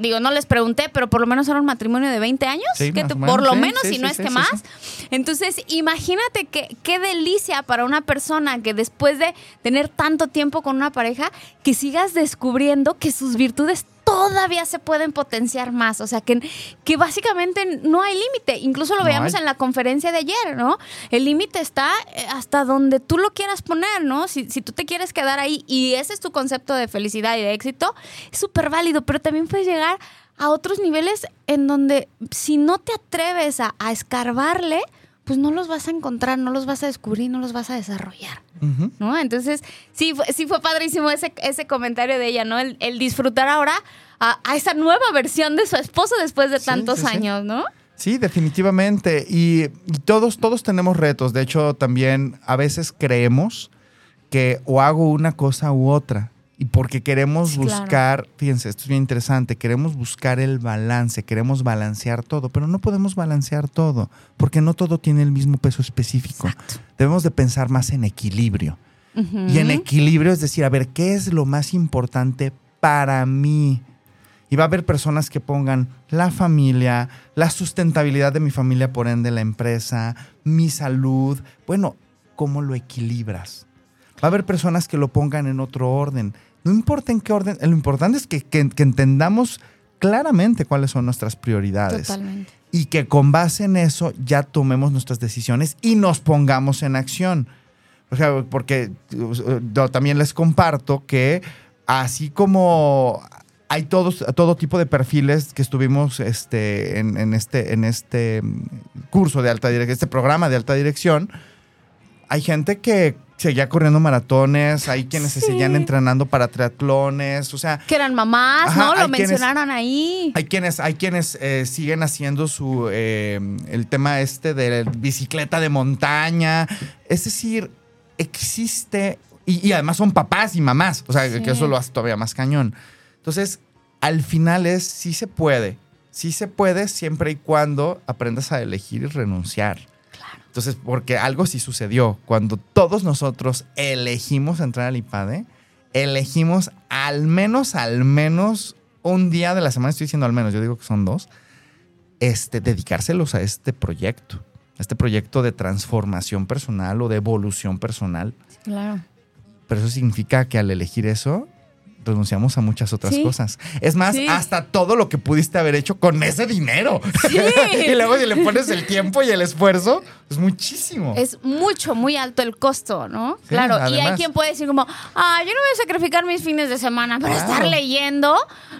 digo, no les pregunté, pero por lo menos era un matrimonio de 20 años. Sí, que menos, por lo sí, menos, sí, si no es que más. Entonces, imagínate que, qué delicia para una persona que después de tener tanto tiempo con una pareja, que sigas descubriendo que sus virtudes todavía se pueden potenciar más. O sea, que, que básicamente no hay límite. Incluso lo No veíamos hay. en la conferencia de ayer, ¿no? El límite está eh, hasta donde tú lo quieras poner, ¿no? Si, si tú te quieres quedar ahí y ese es tu concepto de felicidad y de éxito, es súper válido, pero también puedes llegar a otros niveles en donde si no te atreves a, a escarbarle, pues no los vas a encontrar, no los vas a descubrir, no los vas a desarrollar. ¿no? Entonces, sí, fue- sí fue padrísimo ese, ese comentario de ella, ¿no? El, el disfrutar ahora a, a esa nueva versión de su esposo después de Sí, tantos sí. años, ¿no? Sí, definitivamente. Y, y todos, todos tenemos retos. De hecho, también a veces creemos que o hago una cosa u otra. Y porque queremos Sí, claro. buscar, fíjense, esto es bien interesante, queremos buscar el balance, queremos balancear todo, pero no podemos balancear todo, porque no todo tiene el mismo peso específico. Debemos de pensar más en equilibrio. Y en equilibrio es decir, a ver, ¿qué es lo más importante para mí? Y va a haber personas que pongan la familia, la sustentabilidad de mi familia, por ende la empresa, mi salud. Bueno, ¿cómo lo equilibras? Va a haber personas que lo pongan en otro orden. No importa en qué orden, lo importante es que, que- que entendamos claramente cuáles son nuestras prioridades Totalmente. y que con base en eso ya tomemos nuestras decisiones y nos pongamos en acción. O sea, porque yo también les comparto que así como hay todos, todo tipo de perfiles que estuvimos este, en, en este, en este curso de alta dirección, este programa de alta dirección, hay gente que seguía corriendo maratones, hay quienes se seguían entrenando para triatlones, o sea, Que eran mamás, Ajá, ¿no? Lo quienes- mencionaron ahí. hay quienes, hay quienes eh, siguen haciendo su eh, el tema este de bicicleta de montaña. Es decir, existe. Y, y además son papás y mamás. O sea, Sí. que eso lo hace todavía más cañón. Entonces, al final es sí se puede. Sí se puede siempre y cuando aprendas a elegir y renunciar. Entonces, porque algo sí sucedió. Cuando todos nosotros elegimos entrar al IPADE, elegimos al menos, al menos un día de la semana, estoy diciendo al menos, yo digo que son dos, este, dedicárselos a este proyecto, a este proyecto de transformación personal o de evolución personal. Claro. Pero eso significa que al elegir eso, renunciamos a muchas otras Sí. cosas. Es más, Sí. hasta todo lo que pudiste haber hecho con ese dinero. Sí. y luego si le pones el tiempo y el esfuerzo, es muchísimo. Es mucho, muy alto el costo, ¿no? Claro, y hay quien puede decir como, ah, yo no voy a sacrificar mis fines de semana para Claro. estar leyendo,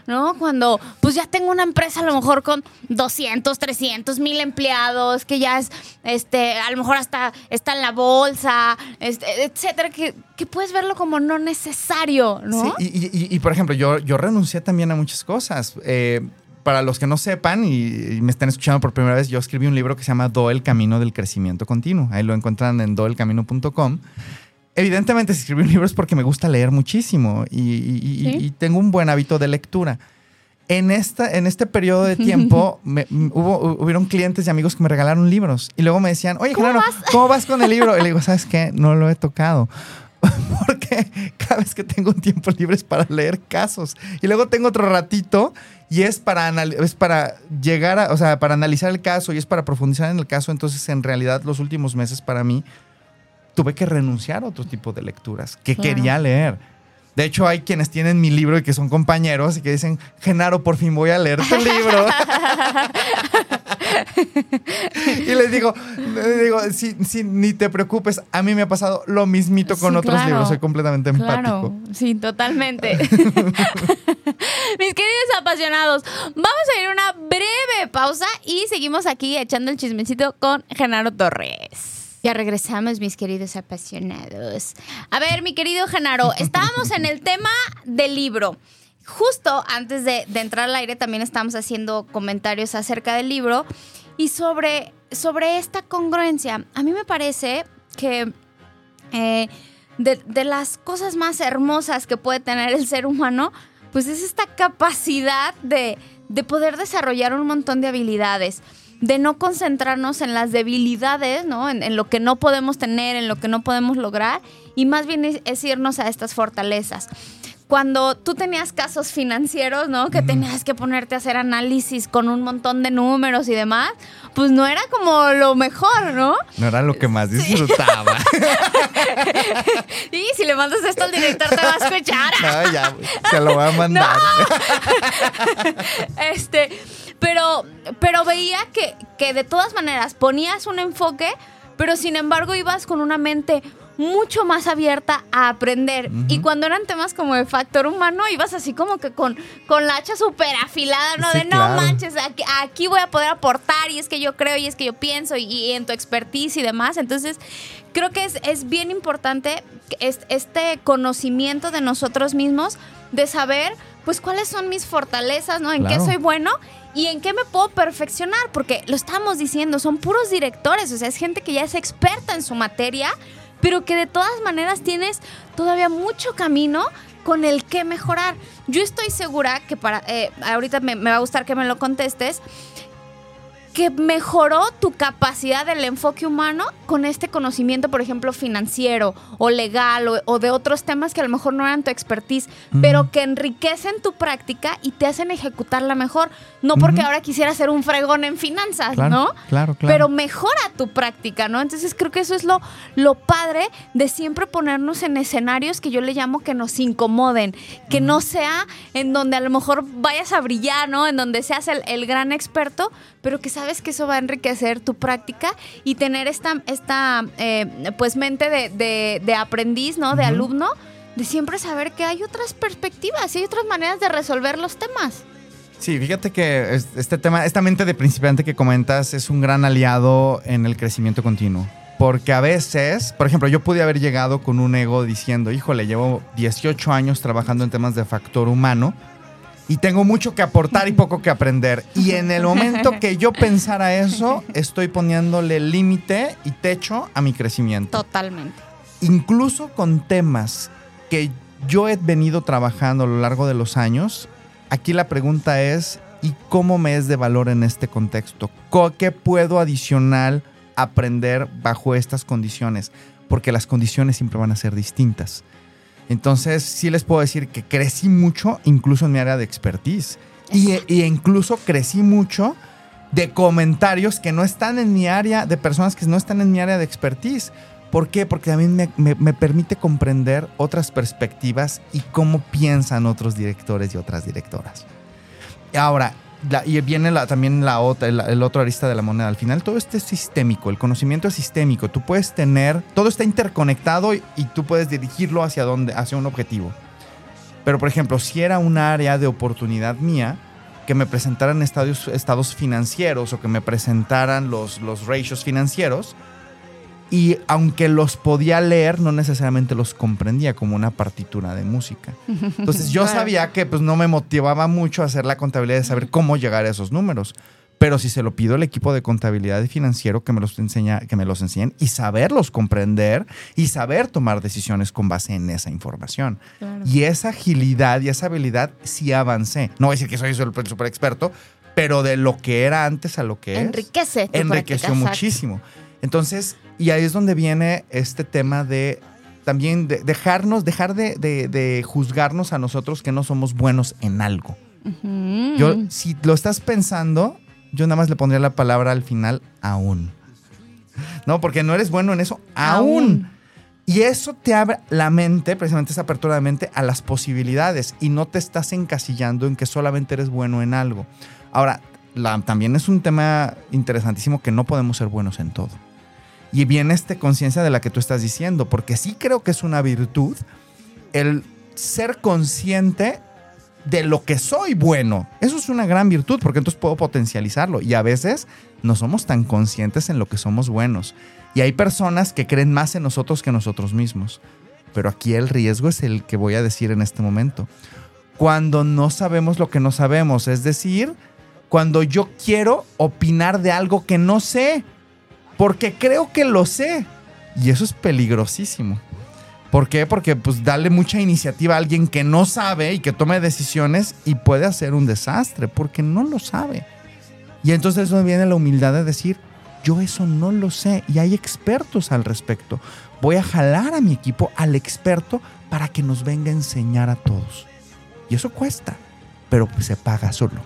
¿no? Cuando pues ya tengo una empresa a lo mejor con 200, 300 mil empleados, que ya es, este, a lo mejor hasta está en la bolsa, este, etcétera, que, que puedes verlo como no necesario, ¿no? Sí, y, y- y- y, por ejemplo, yo, yo renuncié también a muchas cosas. Eh, para los que no sepan y, me están escuchando por primera vez, yo escribí un libro que se llama Do el Camino del Crecimiento Continuo. Ahí lo encuentran en doelcamino.com. Evidentemente, si escribí un libro es porque me gusta leer muchísimo y, y- y- Sí. y tengo un buen hábito de lectura. en, esta, en este periodo de tiempo me- hubo, hubieron clientes y amigos que me regalaron libros y luego me decían, oye, ¿Cómo vas? ¿cómo vas con el libro? Y le digo, ¿sabes qué? No lo he tocado. Porque cada vez que tengo un tiempo libre es para leer casos. Y luego tengo otro ratito y es para, anal- es para llegar a, o sea, para analizar el caso y es para profundizar en el caso. Entonces, en realidad, los últimos meses para mí tuve que renunciar a otro tipo de lecturas que Claro. quería leer. De hecho, hay quienes tienen mi libro y que son compañeros y que dicen, Genaro, por fin voy a leer tu libro. y les digo, les digo sí, sí, ni te preocupes, a mí me ha pasado lo mismito con Sí, otros claro. libros, soy completamente empático. Sí, totalmente. Mis queridos apasionados, vamos a ir a una breve pausa y seguimos aquí echando el chismecito con Genaro Torres. Ya regresamos, mis queridos apasionados. A ver, mi querido Genaro, estábamos en el tema del libro. Justo antes de, entrar al aire también estábamos haciendo comentarios acerca del libro y sobre, sobre esta congruencia. A mí me parece que eh, de, de las cosas más hermosas que puede tener el ser humano, pues es esta capacidad de, de poder desarrollar un montón de habilidades, de no concentrarnos en las debilidades, ¿no? En, en lo que no podemos tener, en lo que no podemos lograr, y más bien es, es irnos a estas fortalezas. Cuando tú tenías casos financieros, ¿no? Que tenías que ponerte a hacer análisis con un montón de números y demás, pues no era como lo mejor, ¿no? No era lo que más disfrutaba. Y si le mandas esto al director te va a escuchar. no, ya, se lo voy a mandar. Este, pero, pero veía que, que de todas maneras ponías un enfoque, pero sin embargo ibas con una mente mucho más abierta a aprender. Y cuando eran temas como de factor humano, ibas así como que con, con la hacha súper afilada, ¿no? Sí, de no claro. manches, aquí, aquí voy a poder aportar y es que yo creo y es que yo pienso y, y en tu expertise y demás. Entonces, creo que es, es bien importante este conocimiento de nosotros mismos, de saber, pues, cuáles son mis fortalezas, ¿no? En qué soy bueno y en qué me puedo perfeccionar, porque lo estamos diciendo, son puros directores, o sea, es gente que ya es experta en su materia, pero que de todas maneras tienes todavía mucho camino con el que mejorar. Yo estoy segura que para, eh, ahorita me, me va a gustar que me lo contestes, que mejoró tu capacidad del enfoque humano con este conocimiento, por ejemplo, financiero o legal o, o de otros temas que a lo mejor no eran tu expertise, pero que enriquecen tu práctica y te hacen ejecutarla mejor. No porque ahora quisiera ser un fregón en finanzas, Claro, ¿no? claro, claro. Pero mejora tu práctica, ¿no? Entonces creo que eso es lo, lo padre de siempre ponernos en escenarios que yo le llamo que nos incomoden, que no sea en donde a lo mejor vayas a brillar, ¿no? En donde seas el, el gran experto, pero que sabes que eso va a enriquecer tu práctica y tener esta, esta eh, pues mente de, de- de aprendiz, ¿no? De Ujú. alumno, de siempre saber que hay otras perspectivas y hay otras maneras de resolver los temas. Sí, fíjate que es- este tema, esta mente de principiante que comentas es un gran aliado en el crecimiento continuo. Porque a veces, por ejemplo, yo pude haber llegado con un ego diciendo, híjole, llevo 18 años trabajando en temas de factor humano y tengo mucho que aportar y poco que aprender. Y en el momento que yo pensara eso, estoy poniéndole límite y techo a mi crecimiento Totalmente. incluso con temas que yo he venido trabajando a lo largo de los años, aquí la pregunta es, ¿y cómo me es de valor en este contexto? Co- ¿Qué puedo adicional aprender bajo estas condiciones? Porque las condiciones siempre van a ser distintas. Entonces, sí les puedo decir que crecí mucho, incluso en mi área de expertise. Y, y incluso crecí mucho de comentarios que no están en mi área, de personas que no están en mi área de expertise. ¿Por qué? Porque también me, me- me permite comprender otras perspectivas y cómo piensan otros directores y otras directoras. Ahora, y viene también la otra, el, otro arista de la moneda. Al final todo esto es sistémico, el conocimiento es sistémico. Tú puedes tener, todo está interconectado y, y tú puedes dirigirlo hacia, donde, hacia un objetivo. Pero, por ejemplo, si era un área de oportunidad mía, que me presentaran estados, estados financieros o que me presentaran los, los ratios financieros, y aunque los podía leer, no necesariamente los comprendía como una partitura de música. Entonces yo sabía que pues, no me motivaba mucho hacer la contabilidad de saber cómo llegar a esos números. Pero si se lo pido al equipo de contabilidad y financiero que me los enseña, que me los enseñen y saberlos comprender y saber tomar decisiones con base en esa información. Claro. Y esa agilidad y esa habilidad sí avancé. No voy a decir que soy el super experto, pero de lo que era antes a lo que es Enriquece. enriqueció práctica, muchísimo. Entonces, y ahí es donde viene este tema de también de dejarnos, dejar de, de- de juzgarnos a nosotros que no somos buenos en algo. Yo, si lo estás pensando, yo nada más le pondría la palabra al final, aún. No, porque no eres bueno en eso, aún. Aún. Y eso te abre la mente, precisamente esa apertura de mente, a las posibilidades y no te estás encasillando en que solamente eres bueno en algo. Ahora, la- también es un tema interesantísimo que no podemos ser buenos en todo. Y viene esta conciencia de la que tú estás diciendo, porque sí creo que es una virtud el ser consciente de lo que soy bueno. Eso es una gran virtud, porque entonces puedo potencializarlo. Y a veces no somos tan conscientes en lo que somos buenos. Y hay personas que creen más en nosotros que nosotros mismos. Pero aquí el riesgo es el que voy a decir en este momento. Cuando no sabemos lo que no sabemos, es decir, cuando yo quiero opinar de algo que no sé, porque creo que lo sé. Y eso es peligrosísimo. ¿Por qué? Porque pues darle mucha iniciativa a alguien que no sabe y que tome decisiones y puede hacer un desastre porque no lo sabe. Y entonces es donde viene la humildad de decir, yo eso no lo sé y hay expertos al respecto. Voy a jalar a mi equipo al experto para que nos venga a enseñar a todos. Y eso cuesta, pero pues se paga solo.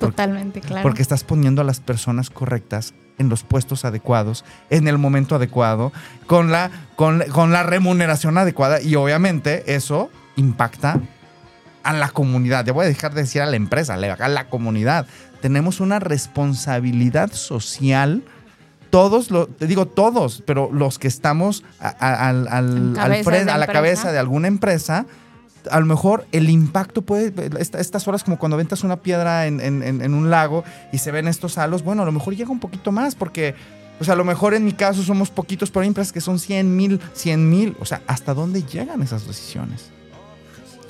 Totalmente, claro. Porque estás poniendo a las personas correctas en los puestos adecuados, en el momento adecuado, con la, con, con la remuneración adecuada y obviamente eso impacta a la comunidad. Ya voy a dejar de decir a la empresa, le- a la comunidad. Tenemos una responsabilidad social. Todos, lo, te digo todos, pero los que estamos a, a- al- frente, a la cabeza de alguna empresa, a lo mejor el impacto puede, esta- estas horas como cuando aventas una piedra en, en- en- un lago y se ven estos halos, bueno, a lo mejor llega un poquito más porque, sea, a lo mejor en mi caso somos poquitos, pero hay empresas que son 100 mil, 100 mil, o sea, ¿hasta dónde llegan esas decisiones?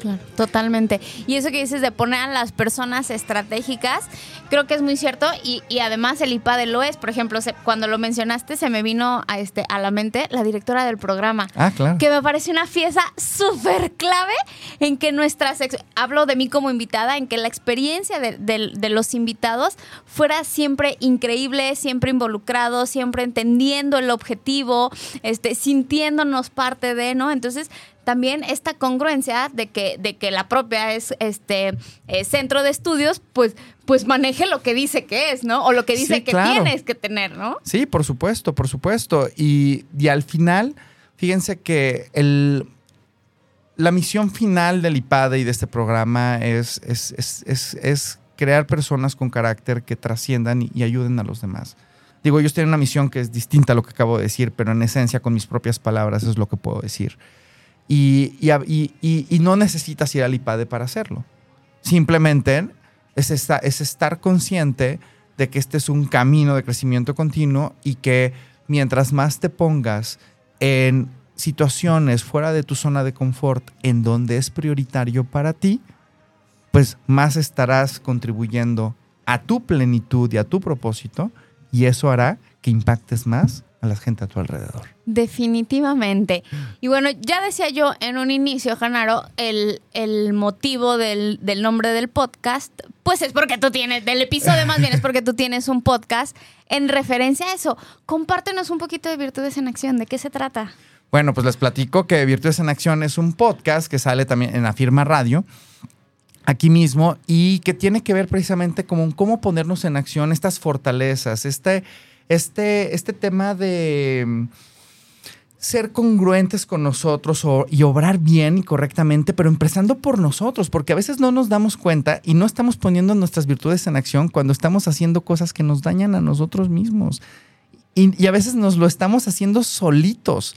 Claro, totalmente. Y eso que dices de poner a las personas estratégicas, creo que es muy cierto. Y, y además el IPADE lo es. Por ejemplo, se- cuando lo mencionaste, se me vino a, este, a la mente la directora del programa. Ah, claro. Que me parece una pieza súper clave en que nuestras, hablo de mí como invitada, en que la experiencia de, de- de los invitados fuera siempre increíble, siempre involucrados, siempre entendiendo el objetivo, este, sintiéndonos parte de, ¿no? Entonces, también esta congruencia de que, de que la propia es este eh, centro de estudios, pues, pues maneje lo que dice que es, ¿no? O lo que dice Sí, que claro. tienes que tener, ¿no? Sí, por supuesto, por supuesto. Y, y al final, fíjense que el, la misión final del IPADE y de este programa es, es, es- es- es crear personas con carácter que trasciendan y, y ayuden a los demás. Digo, ellos tienen una misión que es distinta a lo que acabo de decir, pero en esencia, con mis propias palabras, es lo que puedo decir. Y, no necesitas ir al IPADE para hacerlo. Simplemente es estar consciente de que este es un camino de crecimiento continuo y que mientras más te pongas en situaciones fuera de tu zona de confort en donde es prioritario para ti, pues más estarás contribuyendo a tu plenitud y a tu propósito y eso hará que impactes más a la gente a tu alrededor. Definitivamente. Y bueno, ya decía yo en un inicio, Janaro, el, el motivo del, del nombre del podcast, pues es porque tú tienes, del episodio más bien es porque tú tienes un podcast en referencia a eso. Compártenos un poquito de Virtudes en Acción, ¿de qué se trata? Bueno, pues les platico que Virtudes en Acción es un podcast que sale también en la firma radio, aquí mismo, y que tiene que ver precisamente como un cómo ponernos en acción estas fortalezas, este, este, este tema de mm, ser congruentes con nosotros y obrar bien y correctamente, pero empezando por nosotros, porque a veces no nos damos cuenta y no estamos poniendo nuestras virtudes en acción cuando estamos haciendo cosas que nos dañan a nosotros mismos. Y, a veces nos lo estamos haciendo solitos.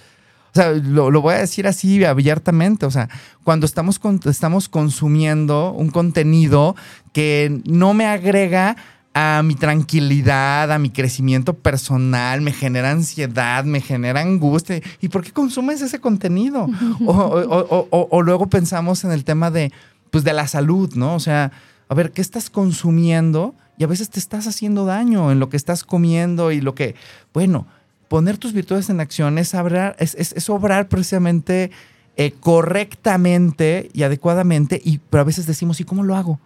O sea, lo, lo voy a decir así abiertamente. O sea, cuando estamos, estamos consumiendo un contenido que no me agrega a mi tranquilidad, a mi crecimiento personal, me genera ansiedad, me genera angustia. ¿Y por qué consumes ese contenido? O, o- o- o- o luego pensamos en el tema de, pues, de la salud, ¿no? O sea, a ver, ¿qué estás consumiendo y a veces te estás haciendo daño en lo que estás comiendo y lo que, bueno, poner tus virtudes en acción es, es- es obrar precisamente eh, correctamente y adecuadamente, y, pero a veces decimos, ¿y cómo lo hago?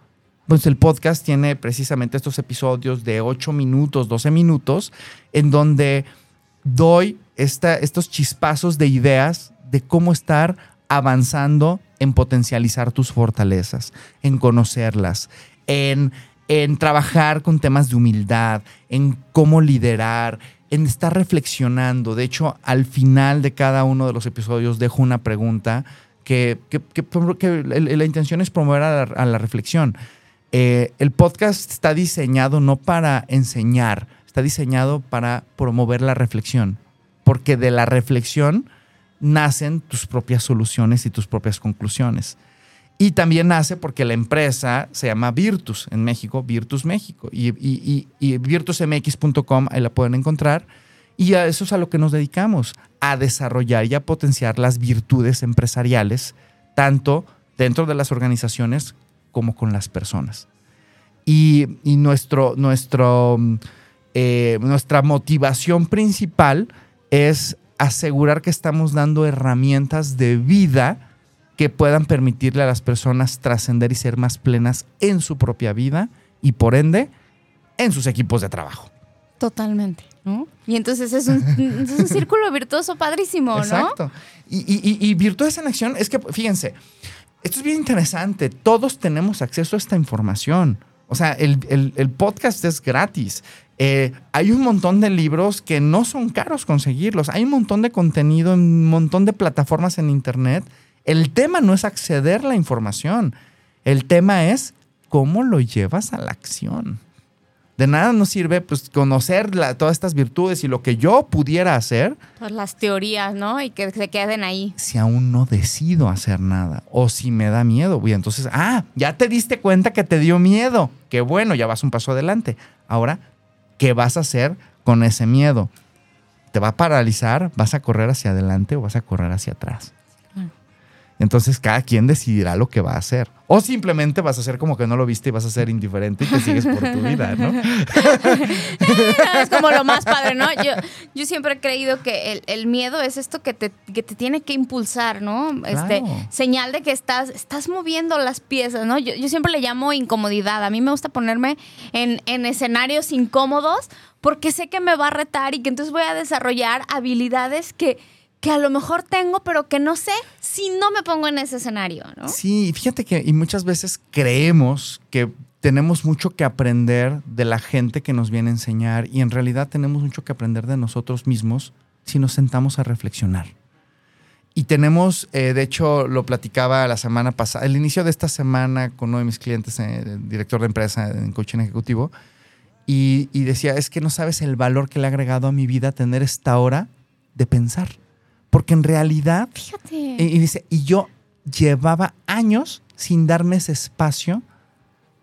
Pues el podcast tiene precisamente estos episodios de 8 minutos, 12 minutos, en donde doy estos chispazos de ideas de cómo estar avanzando en potencializar tus fortalezas, en conocerlas, en, trabajar con temas de humildad, en cómo liderar, en estar reflexionando. De hecho, al final de cada uno de los episodios dejo una pregunta que, la, intención es promover a la reflexión. Eh, el podcast está diseñado no para enseñar, está diseñado para promover la reflexión, porque de la reflexión nacen tus propias soluciones y tus propias conclusiones. Y también nace porque la empresa se llama Virtus en México, Virtus México. Y, y, virtusmx.com, ahí la pueden encontrar. Y a eso es a lo que nos dedicamos, a desarrollar y a potenciar las virtudes empresariales, tanto dentro de las organizaciones como con las personas. Y, y nuestro, nuestro, mm, eh, nuestra motivación principal es asegurar que estamos dando herramientas de vida que puedan permitirle a las personas trascender y ser más plenas en su propia vida y por ende en sus equipos de trabajo. Totalmente, ¿no? Y entonces es un, es un círculo virtuoso padrísimo, ¿no? Exacto. Y, y, y- y virtudes en acción es que, fíjense, esto es bien interesante. Todos tenemos acceso a esta información. O sea, el, el- podcast es gratis. Eh, hay un montón de libros que no son caros conseguirlos. Hay un montón de contenido en un montón de plataformas en Internet. El tema no es acceder a la información. El tema es cómo lo llevas a la acción. De nada nos sirve pues, conocer la- todas estas virtudes y lo que yo pudiera hacer Todas las teorías, ¿no? Y que se queden ahí. si aún no decido hacer nada o si me da miedo. Y entonces, ah, ya te diste cuenta que te dio miedo. Qué bueno, ya vas un paso adelante. Ahora, ¿qué vas a hacer con ese miedo? ¿Te va a paralizar? ¿Vas a correr hacia adelante o vas a correr hacia atrás? Entonces cada quien decidirá lo que va a hacer. O simplemente vas a hacer como que no lo viste y vas a ser indiferente y te sigues por tu vida, ¿no? es como lo más padre, ¿no? Yo, yo siempre he creído que el, el miedo es esto que te, que te tiene que impulsar, ¿no? Este, Claro. señal de que estás, estás moviendo las piezas, ¿no? Yo, yo siempre le llamo incomodidad. A mí me gusta ponerme en, en escenarios incómodos porque sé que me va a retar y que entonces voy a desarrollar habilidades que, que a lo mejor tengo, pero que no sé si no me pongo en ese escenario, ¿no? Sí, fíjate que y muchas veces creemos que tenemos mucho que aprender de la gente que nos viene a enseñar y en realidad tenemos mucho que aprender de nosotros mismos si nos sentamos a reflexionar. Y tenemos, eh, de hecho, lo platicaba la semana pasada, el inicio de esta semana con uno de mis clientes, eh, director de empresa en coaching ejecutivo, y, y decía, es que no sabes el valor que le ha agregado a mi vida tener esta hora de pensar. Porque en realidad Fíjate. y, dice, y yo llevaba años sin darme ese espacio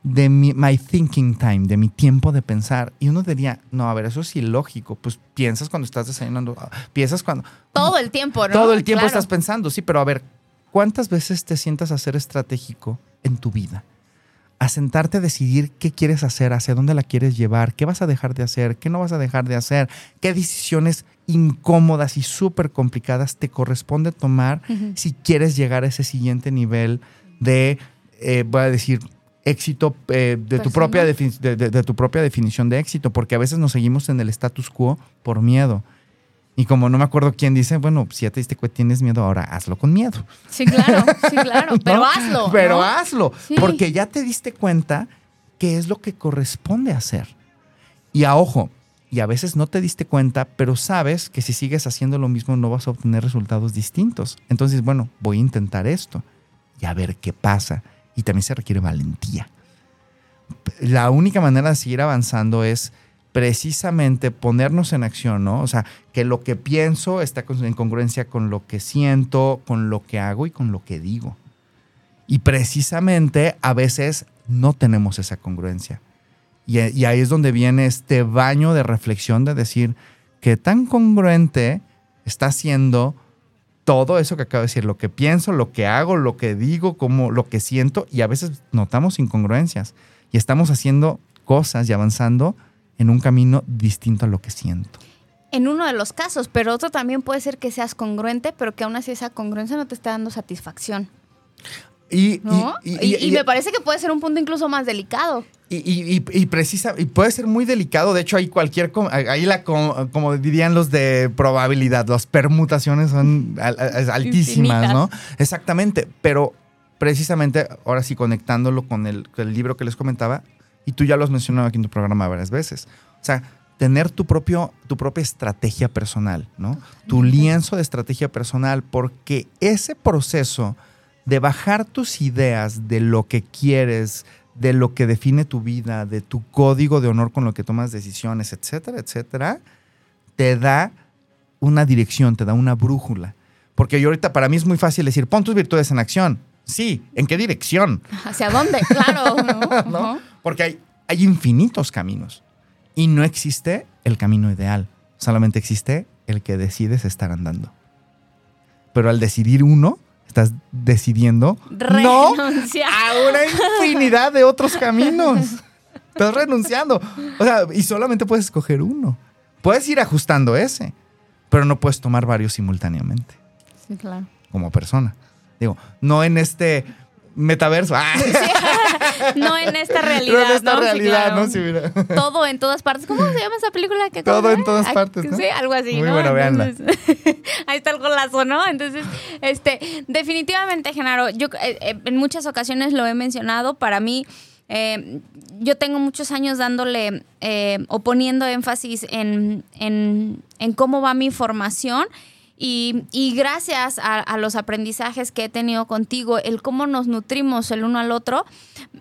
de mi my thinking time, de mi tiempo de pensar. Y uno diría, no, a ver, eso es ilógico. Pues piensas cuando estás desayunando, ah, piensas cuando... Todo el tiempo, ¿no? Todo el tiempo Claro. estás pensando, sí, pero a ver, ¿cuántas veces te sientas a ser estratégico en tu vida? A sentarte a decidir qué quieres hacer, hacia dónde la quieres llevar, qué vas a dejar de hacer, qué no vas a dejar de hacer, qué decisiones incómodas y súper complicadas te corresponde tomar si quieres llegar a ese siguiente nivel de, eh, voy a decir, éxito eh, de, tu propia defini- de- de- de tu propia definición de éxito, porque a veces nos seguimos en el status quo por miedo. Y como no me acuerdo quién dice, bueno, si ya te diste cuenta, tienes miedo, ahora hazlo con miedo. Sí, claro, sí, claro. Pero hazlo. Pero ¿no? hazlo, Sí. porque ya te diste cuenta qué es lo que corresponde hacer. Y a ojo, y a veces no te diste cuenta, pero sabes que si sigues haciendo lo mismo no vas a obtener resultados distintos. Entonces, bueno, voy a intentar esto y a ver qué pasa. Y también se requiere valentía. La única manera de seguir avanzando es precisamente ponernos en acción, ¿no? O sea, que lo que pienso está en congruencia con lo que siento, con lo que hago y con lo que digo. Y precisamente a veces no tenemos esa congruencia. Y, ahí es donde viene este baño de reflexión de decir qué tan congruente está siendo todo eso que acabo de decir, lo que pienso, lo que hago, lo que digo, como lo que siento, y a veces notamos incongruencias y estamos haciendo cosas y avanzando en un camino distinto a lo que siento. En uno de los casos, pero otro también puede ser que seas congruente, pero que aún así esa congruencia no te está dando satisfacción. Y, ¿no? y- Y, y- y me parece que puede ser un punto incluso más delicado. Y, y- y- y precisa, y puede ser muy delicado. De hecho, hay cualquier, ahí la, com- como dirían los de probabilidad, las permutaciones son al- al- altísimas, Infinitas. ¿no? Exactamente. Pero precisamente, ahora sí, conectándolo con el, con el libro que les comentaba, y tú ya lo has mencionado aquí en tu programa varias veces. O sea, tener tu, propio, tu propia estrategia personal, ¿no? Tu lienzo de estrategia personal, porque ese proceso de bajar tus ideas de lo que quieres, de lo que define tu vida, de tu código de honor con lo que tomas decisiones, etcétera, etcétera, te da una dirección, te da una brújula. Porque yo ahorita para mí es muy fácil decir, pon tus virtudes en acción. Sí, ¿en qué dirección? ¿Hacia dónde? Claro. ¿no? ¿No? Porque hay, hay infinitos caminos y no existe el camino ideal, solamente existe el que decides estar andando. Pero al decidir uno, estás decidiendo no Renunciar. a una infinidad de otros caminos. Estás renunciando. O sea, y solamente puedes escoger uno. Puedes ir ajustando ese, pero no puedes tomar varios simultáneamente Sí, claro. como persona. Digo, no en este metaverso. ¡Ah! No en esta realidad. No en esta ¿no? Sí, realidad, claro. ¿no? Sí, mira. Todo en todas partes. ¿Cómo se llama esa película? que Todo en todas Ah, partes, ¿no? Sí, algo así. Muy ¿no? bueno. Entonces, ahí está el golazo, ¿no? Entonces, este, definitivamente, Genaro, yo eh, eh, en muchas ocasiones lo he mencionado. Para mí, eh, yo tengo muchos años dándole eh, o poniendo énfasis en, en, en cómo va mi formación. Y, gracias a, los aprendizajes que he tenido contigo, el cómo nos nutrimos el uno al otro,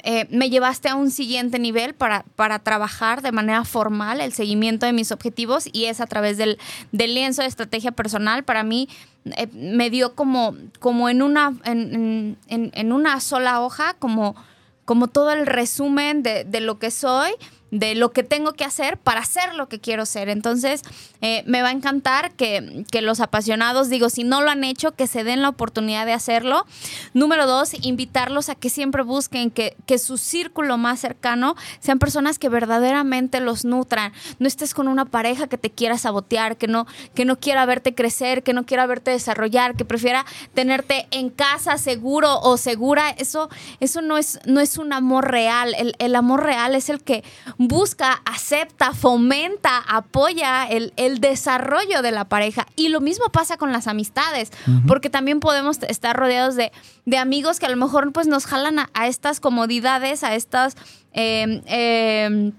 eh, me llevaste a un siguiente nivel para, para trabajar de manera formal el seguimiento de mis objetivos y es a través del, del lienzo de estrategia personal. Para mí eh, me dio como, como en, una, en, en- una sola hoja, como, como todo el resumen de lo que soy, de lo que tengo que hacer para ser lo que quiero ser. Entonces, eh, me va a encantar que, que los apasionados, digo, si no lo han hecho, que se den la oportunidad de hacerlo. Número dos, invitarlos a que siempre busquen que, que su círculo más cercano sean personas que verdaderamente los nutran. No estés con una pareja que te quiera sabotear, que no, que no quiera verte crecer, que no quiera verte desarrollar, que prefiera tenerte en casa seguro o segura. Eso, eso no, es, no es un amor real. El, el amor real es el que busca, acepta, fomenta, apoya el, el desarrollo de la pareja. Y lo mismo pasa con las amistades, porque también podemos estar rodeados de, de amigos que a lo mejor pues, nos jalan a, a estas comodidades, a estas... eh, eh,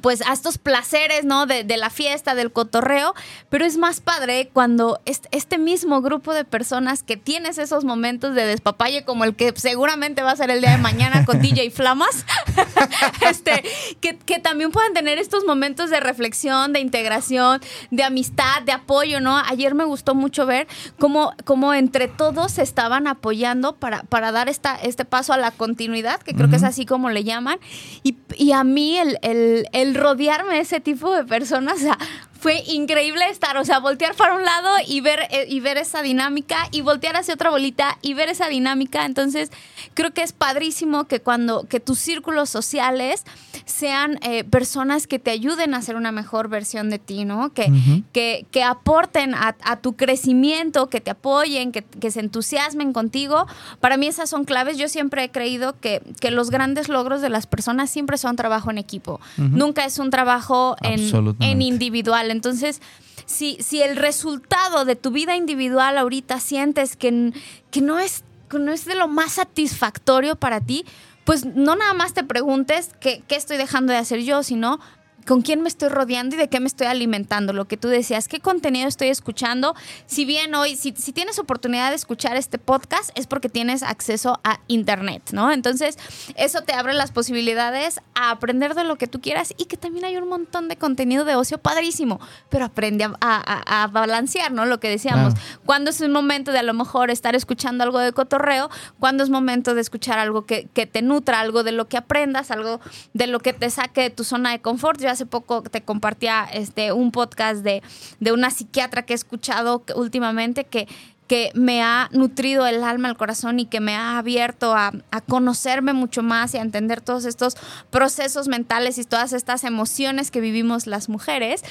pues a estos placeres, ¿no? De, de la fiesta, del cotorreo, pero es más padre cuando est- este mismo grupo de personas que tienes esos momentos de despapalle como el que seguramente va a ser el día de mañana con DJ Flamas, este, que, que también puedan tener estos momentos de reflexión, de integración, de amistad, de apoyo, ¿no? Ayer me gustó mucho ver cómo, cómo entre todos se estaban apoyando para, para dar esta, este paso a la continuidad, que creo que es así como le llaman. Y, y a mí el, el- el rodearme de ese tipo de personas, o sea, fue increíble estar, o sea, voltear para un lado y ver, eh, y ver esa dinámica y voltear hacia otra bolita y ver esa dinámica. Entonces, creo que es padrísimo que cuando, que tus círculos sociales sean eh, personas que te ayuden a ser una mejor versión de ti, ¿no? Que, que, que aporten a, a tu crecimiento, que te apoyen, que, que se entusiasmen contigo. Para mí esas son claves. Yo siempre he creído que, que los grandes logros de las personas siempre son trabajo en equipo. Nunca es un trabajo en, en individual. Entonces, si, si el resultado de tu vida individual ahorita sientes que, que no, es, no es de lo más satisfactorio para ti, pues no nada más te preguntes qué, qué estoy dejando de hacer yo, sino con quién me estoy rodeando y de qué me estoy alimentando. Lo que tú decías, qué contenido estoy escuchando. Si bien hoy, si, si tienes oportunidad de escuchar este podcast, es porque tienes acceso a Internet, ¿no? Entonces, eso te abre las posibilidades a aprender de lo que tú quieras y que también hay un montón de contenido de ocio padrísimo, pero aprende a, a- a balancear, ¿no? Lo que decíamos. Claro. Cuando es un momento de a lo mejor estar escuchando algo de cotorreo, cuando es momento de escuchar algo que, que te nutra, algo de lo que aprendas, algo de lo que te saque de tu zona de confort. Yo hace poco te compartía este, un podcast de, de una psiquiatra que he escuchado últimamente que, que me ha nutrido el alma, el corazón y que me ha abierto a, a conocerme mucho más y a entender todos estos procesos mentales y todas estas emociones que vivimos las mujeres.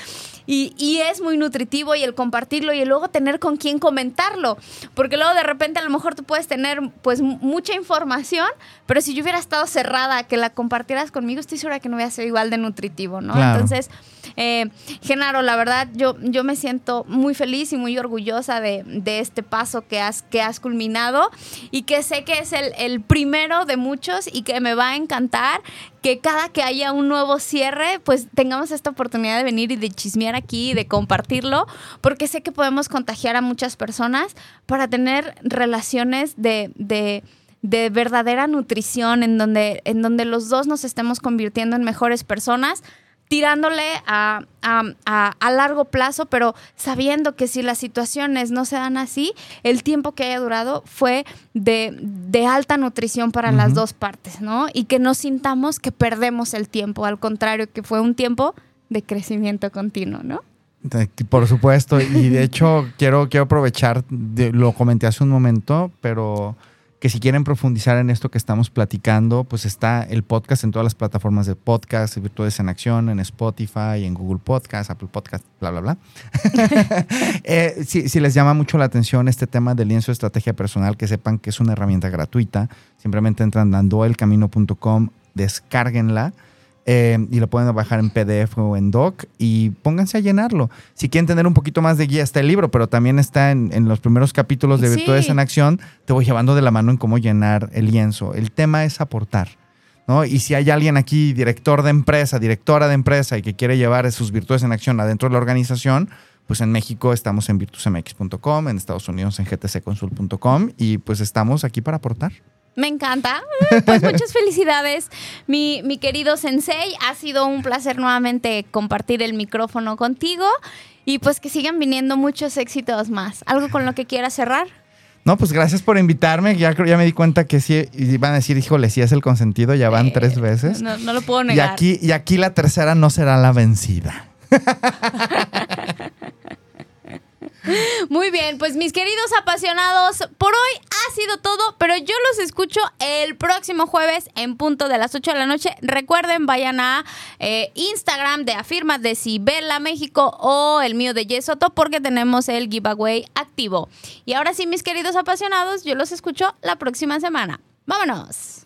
Y, y es muy nutritivo y el compartirlo y luego tener con quién comentarlo. Porque luego de repente a lo mejor tú puedes tener pues mucha información, pero si yo hubiera estado cerrada a que la compartieras conmigo, estoy segura que no hubiera sido igual de nutritivo, ¿no? Claro. Entonces, eh, Genaro, la verdad, yo, yo me siento muy feliz y muy orgullosa de, de este paso que has, que has culminado y que sé que es el, el primero de muchos y que me va a encantar que cada que haya un nuevo cierre, pues tengamos esta oportunidad de venir y de chismear aquí, de compartirlo, porque sé que podemos contagiar a muchas personas para tener relaciones de... de de verdadera nutrición en donde, en donde los dos nos estemos convirtiendo en mejores personas, tirándole a, a- a- a largo plazo, pero sabiendo que si las situaciones no se dan así, el tiempo que haya durado fue de, de alta nutrición para las dos partes, ¿no? Y que no sintamos que perdemos el tiempo, al contrario, que fue un tiempo de crecimiento continuo, ¿no? Por supuesto, y de hecho quiero, quiero aprovechar, de- lo comenté hace un momento, pero que si quieren profundizar en esto que estamos platicando, pues está el podcast en todas las plataformas de podcast, Virtudes en Acción, en Spotify, en Google Podcast, Apple Podcast, bla, bla, bla. Eh, si, si les llama mucho la atención este tema del lienzo de estrategia personal, que sepan que es una herramienta gratuita. Simplemente entran a andoelcamino.com, descárguenla. Eh, y lo pueden bajar en PDF o en doc y pónganse a llenarlo. Si quieren tener un poquito más de guía, está el libro, pero también está en, en los primeros capítulos de Sí. Virtudes en Acción. Te voy llevando de la mano en cómo llenar el lienzo. El tema es aportar. ¿no? Y si hay alguien aquí, director de empresa, directora de empresa, y que quiere llevar sus virtudes en acción adentro de la organización, pues en México estamos en virtusmx.com, en Estados Unidos en gtcconsult.com y pues estamos aquí para aportar. Me encanta. Pues muchas felicidades, mi, mi querido Sensei. Ha sido un placer nuevamente compartir el micrófono contigo y pues que sigan viniendo muchos éxitos más. ¿Algo con lo que quieras cerrar? No, pues gracias por invitarme. Ya, creo- ya me di cuenta que sí, y van a decir, híjole, sí es el consentido, ya van Eh, tres veces. No, no lo puedo Y negar. aquí, y aquí la tercera no será la vencida. Muy bien, pues mis queridos apasionados, por hoy ha sido todo, pero yo los escucho el próximo jueves en punto de las 8 de la noche. Recuerden, vayan a eh, Instagram de Afirma de Cibela México o el mío de Yesoto porque tenemos el giveaway activo. Y ahora sí, mis queridos apasionados, yo los escucho la próxima semana. ¡Vámonos!